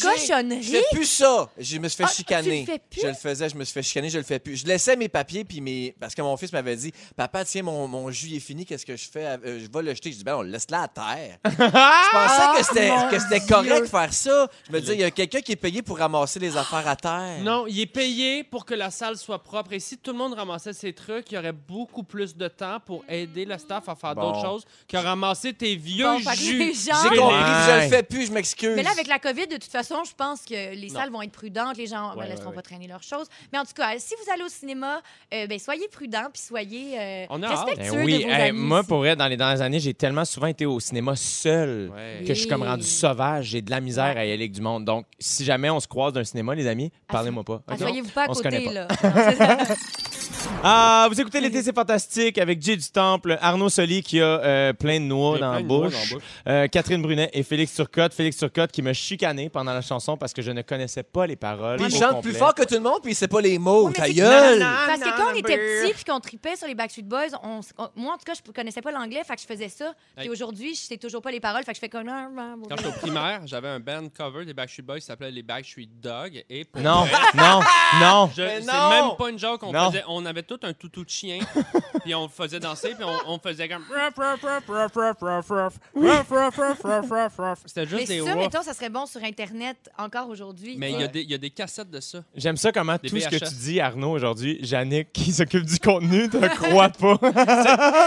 Je fais plus ça. Je me suis fait Ah, tu chicaner. Je le faisais, je me suis fait chicaner, je le fais plus. Je laissais mes papiers, puis mes. Parce que mon fils m'avait dit Papa, tiens, mon, mon jus est fini, qu'est-ce que je fais? Euh, Je vais le jeter. Je dis Ben, on le laisse là à terre. je pensais que c'était, mon que c'était correct de faire ça. Je me disais Il y a quelqu'un qui est payé pour ramasser les affaires à terre. Non, il est payé pour que la salle soit propre. Et si tout le monde ramassait ses trucs, il y aurait beaucoup plus de temps pour aider le staff à faire Bon. d'autres choses que ramasser tes vieux Bon, jus. J'ai compris, je le fais plus, je m'excuse. Mais là, avec la COVID, de toute façon, je pense que les Non. salles vont être prudentes. Les gens ne Ouais, laisseront ouais, pas traîner leurs choses. Mais en tout cas, si vous allez au cinéma, euh, ben, soyez prudents puis soyez euh, On a hâte. respectueux Ben oui, de vos hey, amis. moi, aussi. pour vrai, dans les dernières années, j'ai tellement souvent été au cinéma seul Ouais. que je suis comme rendu sauvage. J'ai de la misère à y aller avec du monde. Donc, si jamais on se croise d'un cinéma, les amis, Ah, parlez-moi pas. Ah, ok? Soyez-vous pas à On se côté, là. Non, c'est ça. Ah, vous écoutez L'été, c'est fantastique avec Jay du Temple, Arnaud Soli qui a euh, plein de noix dans la bouche, dans la bouche. euh, Catherine Brunet et Félix Turcotte. Félix Turcotte qui m'a chicané pendant la chanson parce que je ne connaissais pas les paroles. Puis il au chante complet. plus fort que tout le monde, puis il sait pas les mots. Oui, mais Ta c'est- gueule! Parce que quand on était était petit puis qu'on tripait sur les Backstreet Boys, moi, en tout cas, je connaissais pas l'anglais, fait que je faisais ça. Puis aujourd'hui, je sais toujours pas les paroles, fait que je fais comme. Quand j'étais au primaire, j'avais un band cover des Backstreet Boys qui s'appelait les Backstreet Dogs. Et pour non, vrai, non, non, C'est même pas une joke. On, faisait, on avait tout un toutou de chien, puis on faisait danser, puis on, faisait comme. C'était juste mais des ça, mettons, ça serait bon sur Internet encore aujourd'hui. Mais il ouais. y, y, a des cassettes de ça. J'aime ça comment des tout ce que tu dis, Arnaud, aujourd'hui, Yannick, qui se s'occupe du contenu, te croit pas.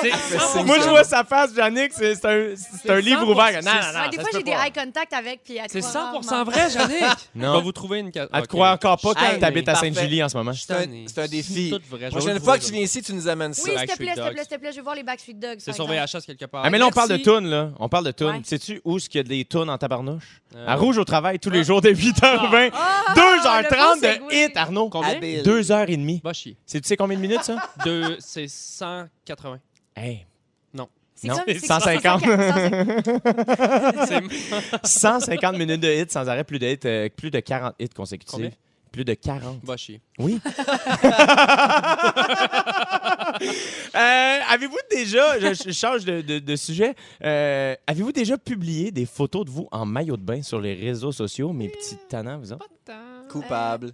C'est Moi, je vois sa face, Yannick, c'est c'est un, c'est un C'est livre 100%, ouvert. Non, non, c'est non. Ouais, des ça fois, j'ai des eye contact avec, puis C'est croit 100% rarement. vrai, Jannick. Non. On va vous trouver une cassette. Elle te croit encore pas quand t'habites à. Sainte-Julie en ce moment. C'est un, c'est un défi. Vais Prochaine fois que tu viens ici, tu nous amènes ça. Oui, s'il te plaît, s'il te plaît, s'il te plaît, je veux voir les Backstreet Dogs. C'est sur exemple. VHS quelque part. Ah, mais là, on parle de tunes, là. On parle de tunes. Sais-tu où est-ce qu'il y a des tunes en tabarnouche? Euh, À Rouge au travail, tous les jours dès 8h20. Ah, 2h30 le beau de hit, Arnaud. Combien? Habile. 2h30. Va chier. C'est, tu sais combien de minutes, ça? Deux, c'est 180. Hey, C'est Non, comme- c'est 150. 150. C'est 150 minutes de hits sans arrêt, plus de, hits, euh, plus de 40 hits consécutifs. Combien? Plus de 40. Va chier. Oui. Euh, avez-vous déjà, je, je change de, de- de sujet, Euh, avez-vous déjà publié des photos de vous en maillot de bain sur les réseaux sociaux, mes petits tannants, vous autres? Coupable.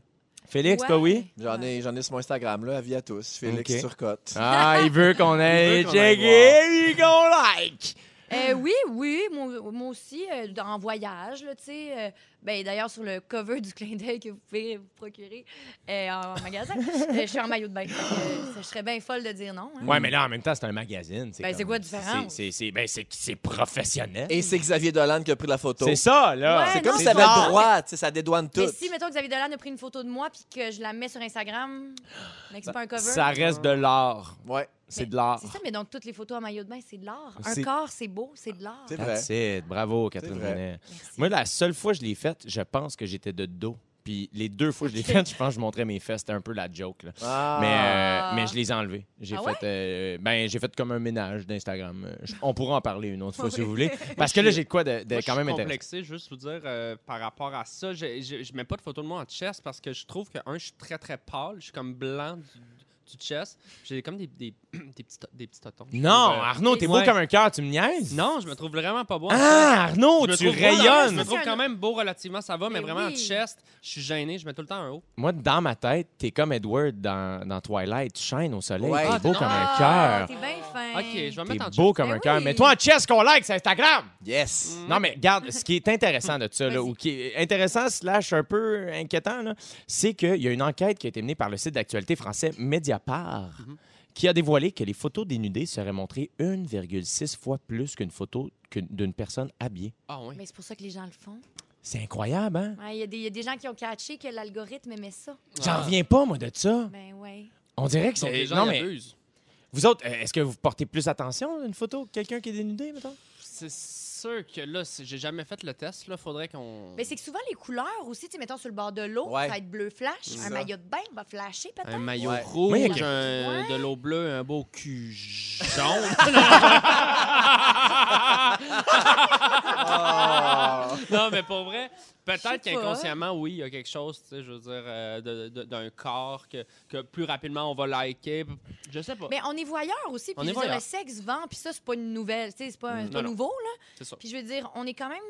Félix, Ouais. toi, oui? J'en ai, j'en ai sur mon Instagram, là, avis à tous. Félix Ok. Turcotte. Ah, il veut qu'on aille Il veut qu'on aille checker et qu'on like. Euh, oui, oui, moi, moi aussi, euh, en voyage, tu sais. euh, ben, D'ailleurs, sur le cover du clin d'œil que vous pouvez vous procurer euh, en magasin, euh, je suis en maillot de bain. Euh, je serais bien folle de dire non. hein. Ouais, mais là, en même temps, c'est un magazine. Ben, c'est quoi la différence? C'est, ben, c'est, c'est professionnel. Et c'est Xavier Dolan qui a pris la photo. C'est ça, là. Ouais, C'est comme si c'est ça avait ça. le droit, tu sais, ça dédouane tout. Mais si, mettons, Xavier Dolan a pris une photo de moi puis que je la mets sur Instagram, mais que c'est pas un cover? Ça reste de l'art. Ouais, C'est de l'art. C'est ça, mais donc toutes les photos en maillot de bain, c'est de l'art. Un corps, c'est beau, c'est de l'art. c'est vrai. Bravo, Catherine. Moi, la seule fois que je l'ai faite, je pense que j'étais de dos. Puis les deux fois que je l'ai faite, je pense que je montrais mes fesses. C'était un peu la joke. Là. Ah. Mais, euh, mais je les ai enlevés. J'ai Ah fait, ouais? euh, ben, j'ai fait comme un ménage d'Instagram. Euh, On pourra en parler une autre fois si vous voulez. Parce que là, j'ai de quoi de, de Moi, quand même je suis complexé, juste vous dire, euh, par rapport à ça, je mets pas de photo de moi en chest parce que je trouve que, un, je suis très, très pâle. Je suis comme blanc du, du chest. J'ai comme des, des, des, petits, des petits totons. je Non, trouve, euh, Arnaud, t'es beau Ouais. comme un cœur, tu me niaises? Non, je me trouve vraiment pas beau. Ah, Arnaud, tu beau dans- Je rayonnes. me trouve quand même beau relativement, ça va, mais, Mais vraiment en oui. chest, je suis gêné, je mets tout le temps un haut. Moi, dans ma tête, t'es comme Edward dans, dans Twilight. Tu shines au soleil. Ouais. T'es Ah, beau comme un Ah, cœur. T'es bien fin. Ok, je vais mettre en beau chest. comme Ben un cœur. oui. Mais toi, en chest qu'on like sur Instagram. Yes. Mm. Non, mais regarde, ce qui est intéressant de ça, là, ou qui est intéressant slash un peu inquiétant, là, c'est qu'il y a une enquête qui a été menée par le site d'actualité français Mediapart Mhm. qui a dévoilé que les photos dénudées seraient montrées 1,6 fois plus qu'une photo d'une personne habillée. Ah oui. Mais c'est pour ça que les gens le font. C'est incroyable, hein? Ouais, Il y, a des- il y a des gens qui ont catché que l'algorithme aimait ça. J'en Ah. reviens pas, moi, de ça. Ben ouais. On dirait que c'est... les gens Non, mais abusent. vous autres, est-ce que vous portez plus attention à une photo quelqu'un qui est dénudé, mettons? Sûr que là, j'ai jamais fait le test, là, faudrait qu'on... Mais c'est que souvent, les couleurs aussi, tu mettons sur le bord de l'eau, Ouais. ça va être bleu flash. Un ça. maillot de bain va flasher peut-être. Un maillot Ouais. rouge, un- Ouais. de l'eau bleue, un beau cul jaune. non, mais pour vrai, peut-être qu'inconsciemment, oui, il y a quelque chose, tu sais, je veux dire, euh, d'un corps que, que plus rapidement on va liker. Je sais pas. Mais on est voyeur aussi. Puis On je veux dire, le sexe vend, puis ça, c'est pas une nouvelle. tu sais, C'est pas, un- c'est Non, pas non. nouveau, là. C'est ça. Puis je veux dire, on est quand même.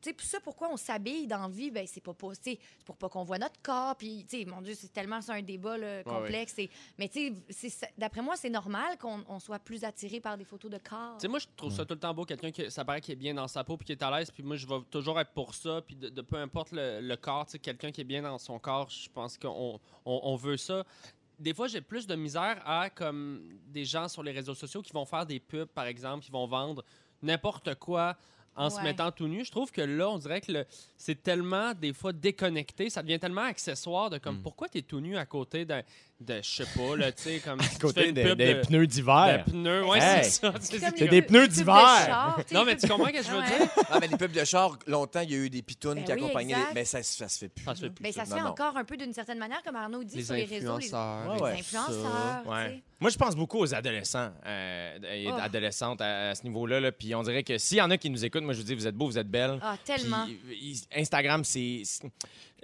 Sais, pour ça, pourquoi on s'habille dans la vie, ben, c'est pas pour, c'est pour pas qu'on voit notre corps. Puis, tu sais, mon Dieu, c'est tellement ça un débat là, complexe. Et- mais, tu sais, d'après moi, c'est normal qu'on on soit plus attiré par des photos de corps. Tu sais, moi, je trouve ça tout le temps beau, quelqu'un qui, ça paraît qu'il est bien dans sa peau puis qui est à l'aise. Puis moi, je vais toujours être pour ça. Puis de, de peu importe le, le corps, tu sais, quelqu'un qui est bien dans son corps, je pense qu'on on, on veut ça. Des fois, j'ai plus de misère à, comme, des gens sur les réseaux sociaux qui vont faire des pubs, par exemple, qui vont vendre n'importe quoi en se mettant tout nu. Je trouve que là, on dirait que c'est tellement, des fois, déconnecté. Ça devient tellement accessoire de comme, Mm. pourquoi tu es tout nu à côté d'un, de, je sais pas, là, tu sais, comme, À tu fais côté une des, pub des de- pneus d'hiver. de pneus, ouais, Hey. c'est ça. C'est- des pubs- pneus de d'hiver. sais, Non, mais tu comprends ce que je veux Ouais. dire? Ah, mais les pubs de char, longtemps, il y a eu des pitounes Ben qui oui, accompagnaient les. Mais ça, ça se fait plus. Ça se fait plus. Ben, ça se fait non. encore un peu d'une certaine manière, comme Arnaud dit, Les sur les réseaux. Les, influenceurs. Ouais, les ouais. influenceurs. Ouais. Moi, je pense beaucoup aux adolescents euh, et Oh. adolescentes à, à ce niveau-là. là. Puis on dirait que s'il y en a qui nous écoutent, moi, je vous dis, vous êtes beaux, vous êtes belles. Ah, tellement. Il- Instagram, c'est.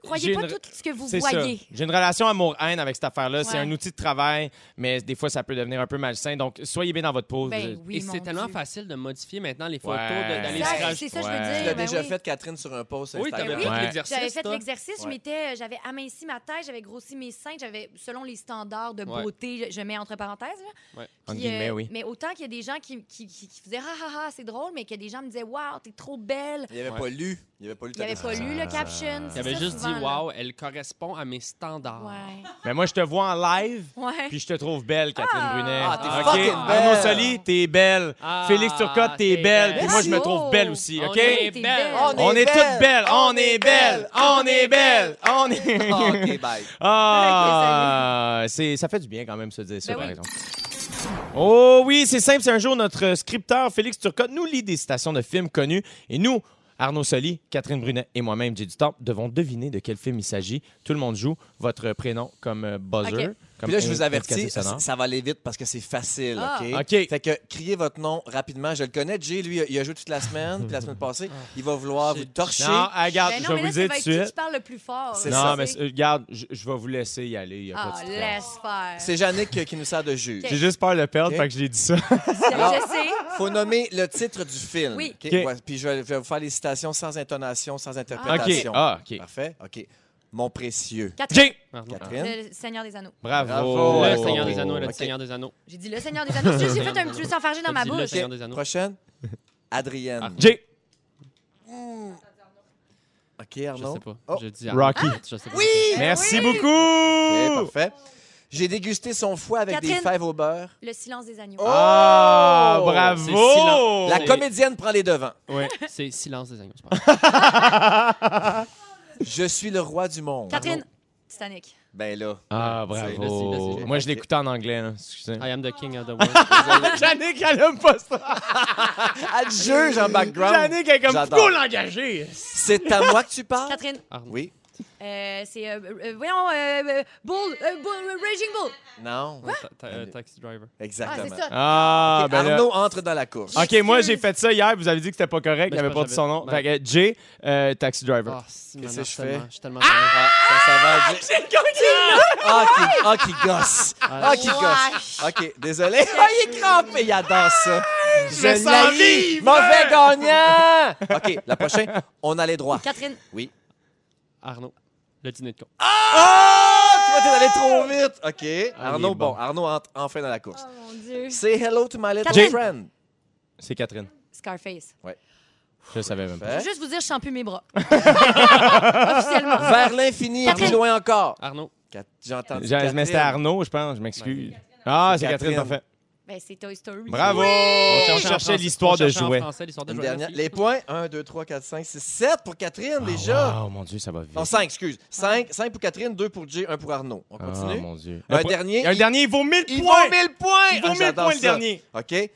Croyez J'ai pas une- tout ce que vous voyez. J'ai une relation amour-haine avec cette affaire-là. C'est un outil de travail, mais des fois, ça peut devenir un peu malsain. Donc, soyez bien dans votre pause. Ben oui, Et c'est tellement Dieu. facile de modifier maintenant les photos, Ouais. d'aller Ça, se C'est ça, je veux Ouais. dire. Tu l'as ben déjà oui. fait, Catherine, sur un post Oui, Instagram. t'avais fait Ouais. l'exercice. J'avais fait l'exercice, m'étais, j'avais aminci ma taille, j'avais grossi mes seins, j'avais, selon les standards de Ouais. beauté, je, je mets entre parenthèses. Là. Puis, euh, oui. Mais autant qu'il y a des gens qui, qui, qui, qui faisaient ah ah ah, c'est drôle, mais que des gens me disaient waouh, t'es trop belle. Il avait pas lu. Il avait pas lu Il ta avait pas lu le caption. Il avait juste dit Waouh, elle correspond à mes standards. Ouais. Mais moi, je te vois en live, Ouais. puis je te trouve belle, Catherine Ah. Brunet. Ah, t'es OK? fucking belle. Arnaud Soli, t'es belle. Ah, Félix Turcotte, t'es t'es belle. belle. Puis moi, je me trouve belle aussi, On OK? est T'es belle. On est toutes belles. On est belles. On est belles. On est... Ah, OK, bye. Ah, c'est, ça fait du bien quand même se dire ça, Ben par oui. exemple. Oh oui, c'est simple. C'est un jour, notre scripteur Félix Turcotte nous lit des citations de films connus. Et nous, Arnaud Soli, Catherine Brunet et moi-même, Jay Dutemps, devons deviner de quel film il s'agit. Tout le monde joue votre prénom comme euh, buzzer. Comme Puis là, je vous avertis, ça va aller vite parce que c'est facile, Ah. OK? OK. Fait que criez votre nom rapidement. Je le connais, Jay, lui, il a joué toute la semaine, puis la semaine passée. Il va vouloir vous torcher. Non, ah, regarde, Ben je vais mais vous dire tout de suite. qui parle le plus fort. Non, ça. mais regarde, je, je vais vous laisser y aller. Il y a pas Ah, de stress. laisse faire. C'est Yannick qui nous sert de juge. J'ai juste peur de le perdre, OK. fait que j'ai dit ça. Alors- Je sais. faut nommer le titre du film. Oui. Ouais, puis je vais, je vais vous faire les citations sans intonation, sans OK. interprétation. Ah, OK. Parfait? OK. Mon précieux. Catherine, le Seigneur des Anneaux. Bravo. Bravo. Le Oh. Seigneur des Anneaux, le OK. Seigneur des Anneaux. J'ai dit le Seigneur des Anneaux. J'ai fait un petit s'enfarger dans ma Dis le bouche. Seigneur des Anneaux. Prochaine? Adrienne. Arnaud. Jay! OK, Je Arnaud? sais pas. Oh. Je dis Rocky. Arnaud. Je sais pas. Oui! Merci oui. beaucoup! OK, parfait. J'ai dégusté son foie avec des fèves au beurre. Le silence des agneaux. Oh! Ah, C'est bravo! La comédienne prend les devants. Ouais. C'est Silence des Agneaux. c'est pas grave. Je suis le roi du monde. Catherine, Titanic. Ben là. Ah, bravo. Moi, je l'écoutais en anglais, là. Excusez. I am the king of the world. Jannick, elle aime pas ça. Elle juge en background. Jannick est comme full engagée. C'est à moi que tu parles? Catherine, Arnaud. Oui. Euh, c'est. euh, euh, voyons, euh, Bull, euh, Bull, euh, Raging Bull. Non. Euh, Taxi driver. Ah, Exactement. c'est ça. Ah, OK, ben là. Arnaud entre dans la course. OK, moi, j'ai fait ça hier. Vous avez dit que c'était pas correct. Ben, il avait je pas dit son nom. que Fait que Jay, euh, taxi driver. Ah, si, Qu'est-ce que je fais? Je suis tellement Ah, ça, ça va. J'ai Ah, qui, ah, qui gosse. Ah, qui gosse. OK, désolé. Ah, il est crampé. Il adore ça. Je sens. Mauvais gagnant. OK, la prochaine, on a les droits. Catherine, Oui. Arnaud. Le dîner de con. Ah! Tu vois, t'es allé trop vite. OK. Ah, il est Arnaud, bon. bon. Arnaud entre enfin dans la course. oh mon Dieu. Say hello to my little Catherine. friend. C'est Catherine. Scarface. Je savais même pas. Je Fait. veux juste vous dire, je sens plus mes bras. Officiellement. Vers l'infini et plus Catherine. loin encore. Arnaud. Cat- J'ai entendu J'ai- Mais c'était Catherine. Arnaud, je pense. Je m'excuse. Ah, c'est Catherine, Catherine. parfait. Ben, c'est Toy Story. Bravo! On On cherchait l'histoire de jouets. Une dernière. Les points 1, 2, 3, 4, 5, 6, 7 pour Catherine déjà. Oh mon Dieu, ça va vite. Non, 5, excuse. 5, 5 pour Catherine, 2 pour Jay, 1 pour Arnaud. On Oh continue. mon Dieu. Un Le- dernier, Un il- dernier, il vaut 1000 Il points! vaut 1000 points! Il vaut Ah, 1000 j'adore points, le ça. dernier. OK.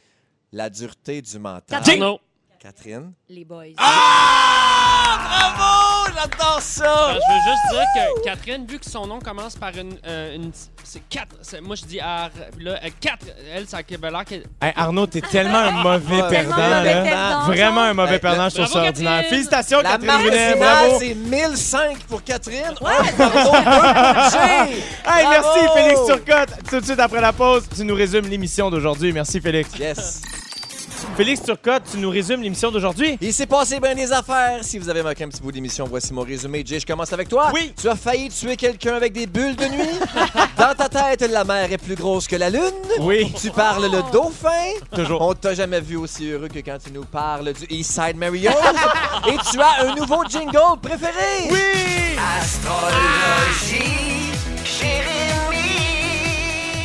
La dureté du mental. Catherine. Arnaud. Catherine. Les boys. Ah! Bravo! J'adore ça! Euh, je veux juste dire que Catherine, vu que son nom commence par une. euh, une c'est 4. Moi, je dis Ar. Là, 4. Elle, ça avait l'air qu'elle. Hey, Arnaud, t'es tellement un mauvais Ouais. perdant. Tellement mauvais là. perdant. Vraiment un mauvais perdant, je trouve bravo, ça ordinaire. Catherine. Félicitations, La Catherine marque Brunet, finale, bravo! c'est 1005 pour Catherine. Ouais, bravo. Hey, Bravo! merci Félix Turcotte. Tout de suite après la pause, tu nous résumes l'émission d'aujourd'hui. Merci Félix. Yes. Félix Turcotte, tu nous résumes l'émission d'aujourd'hui? Il s'est passé bien des affaires. Si vous avez manqué un petit bout d'émission, voici mon résumé. Jay, je commence avec toi. Oui. Tu as failli tuer quelqu'un avec des bulles de nuit. Dans ta tête, la mer est plus grosse que la lune. Oui, Tu parles le dauphin. toujours. On t'a jamais vu aussi heureux que quand tu nous parles du Eastside Mario. Et tu as un nouveau jingle préféré. Oui! Astrologie, Jérémy.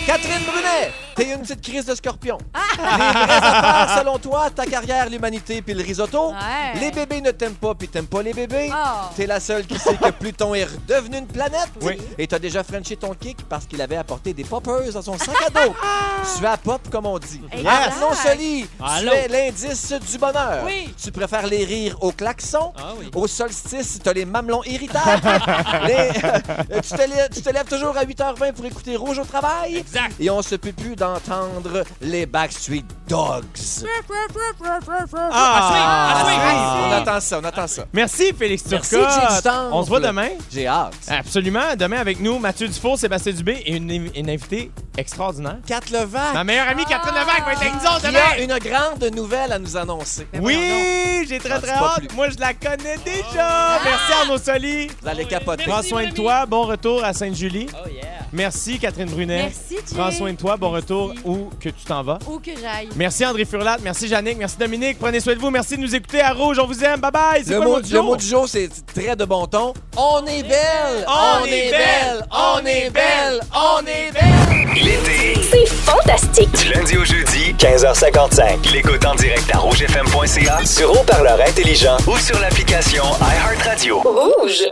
Catherine Brunet, t'es une petite crise de scorpion. Les vraies affaires, selon toi, ta carrière, l'humanité puis le risotto. Ouais. Les bébés ne t'aiment pas puis t'aimes pas les bébés. Oh. T'es la seule qui sait que Pluton est redevenu une planète. Oui. Et t'as déjà frenché ton kick parce qu'il avait apporté des poppers dans son sac à dos. tu as pop, comme on dit. Exact. Arnaud Soli, tu es l'indice du bonheur. Oui. Tu préfères les rires au klaxon. Ah oui. Au solstice, t'as les mamelons irritables. Les- euh, tu, te lèves, tu te lèves toujours à 8h20 pour écouter Rouge au travail. Exact. Et on se peut plus d'entendre les Backstreet Dogs. Ah, On attend ça, on attend ça. Merci, Félix Merci, Turcotte. Jay du Temple. On se voit demain. J'ai hâte. Absolument. Demain avec nous, Mathieu Dufour, Sébastien Dubé et une, une invitée extraordinaire. Kat Levac. Ma meilleure amie Catherine Levac va être avec nous autres Qui a demain. une grande nouvelle à nous annoncer. Oui, j'ai très Ah, très pas hâte. plus. Moi, je la connais déjà. Merci Arnaud Soli. Vous allez capoter. Prends soin de toi. Bon retour à Sainte-Julie. Oh yeah. Merci Catherine Brunet. Merci, Jay. Prends soin de toi. Bon retour Merci. où que tu t'en vas. Où que j'aille. Merci André Furlat. Merci Jannick. Merci Dominique. Prenez soin de vous. Merci de nous écouter à Rouge. On vous aime. Bye bye. C'est Le quoi mot, le mot du le jour? mot du jour, c'est très de bon ton. On est belle! On est belle! On est belle! On est belle! L'été, C'est fantastique. du lundi au jeudi, 15h55. L'écoute en direct à rougefm.ca, sur haut-parleur intelligent ou sur l'application iHeartRadio. Rouge.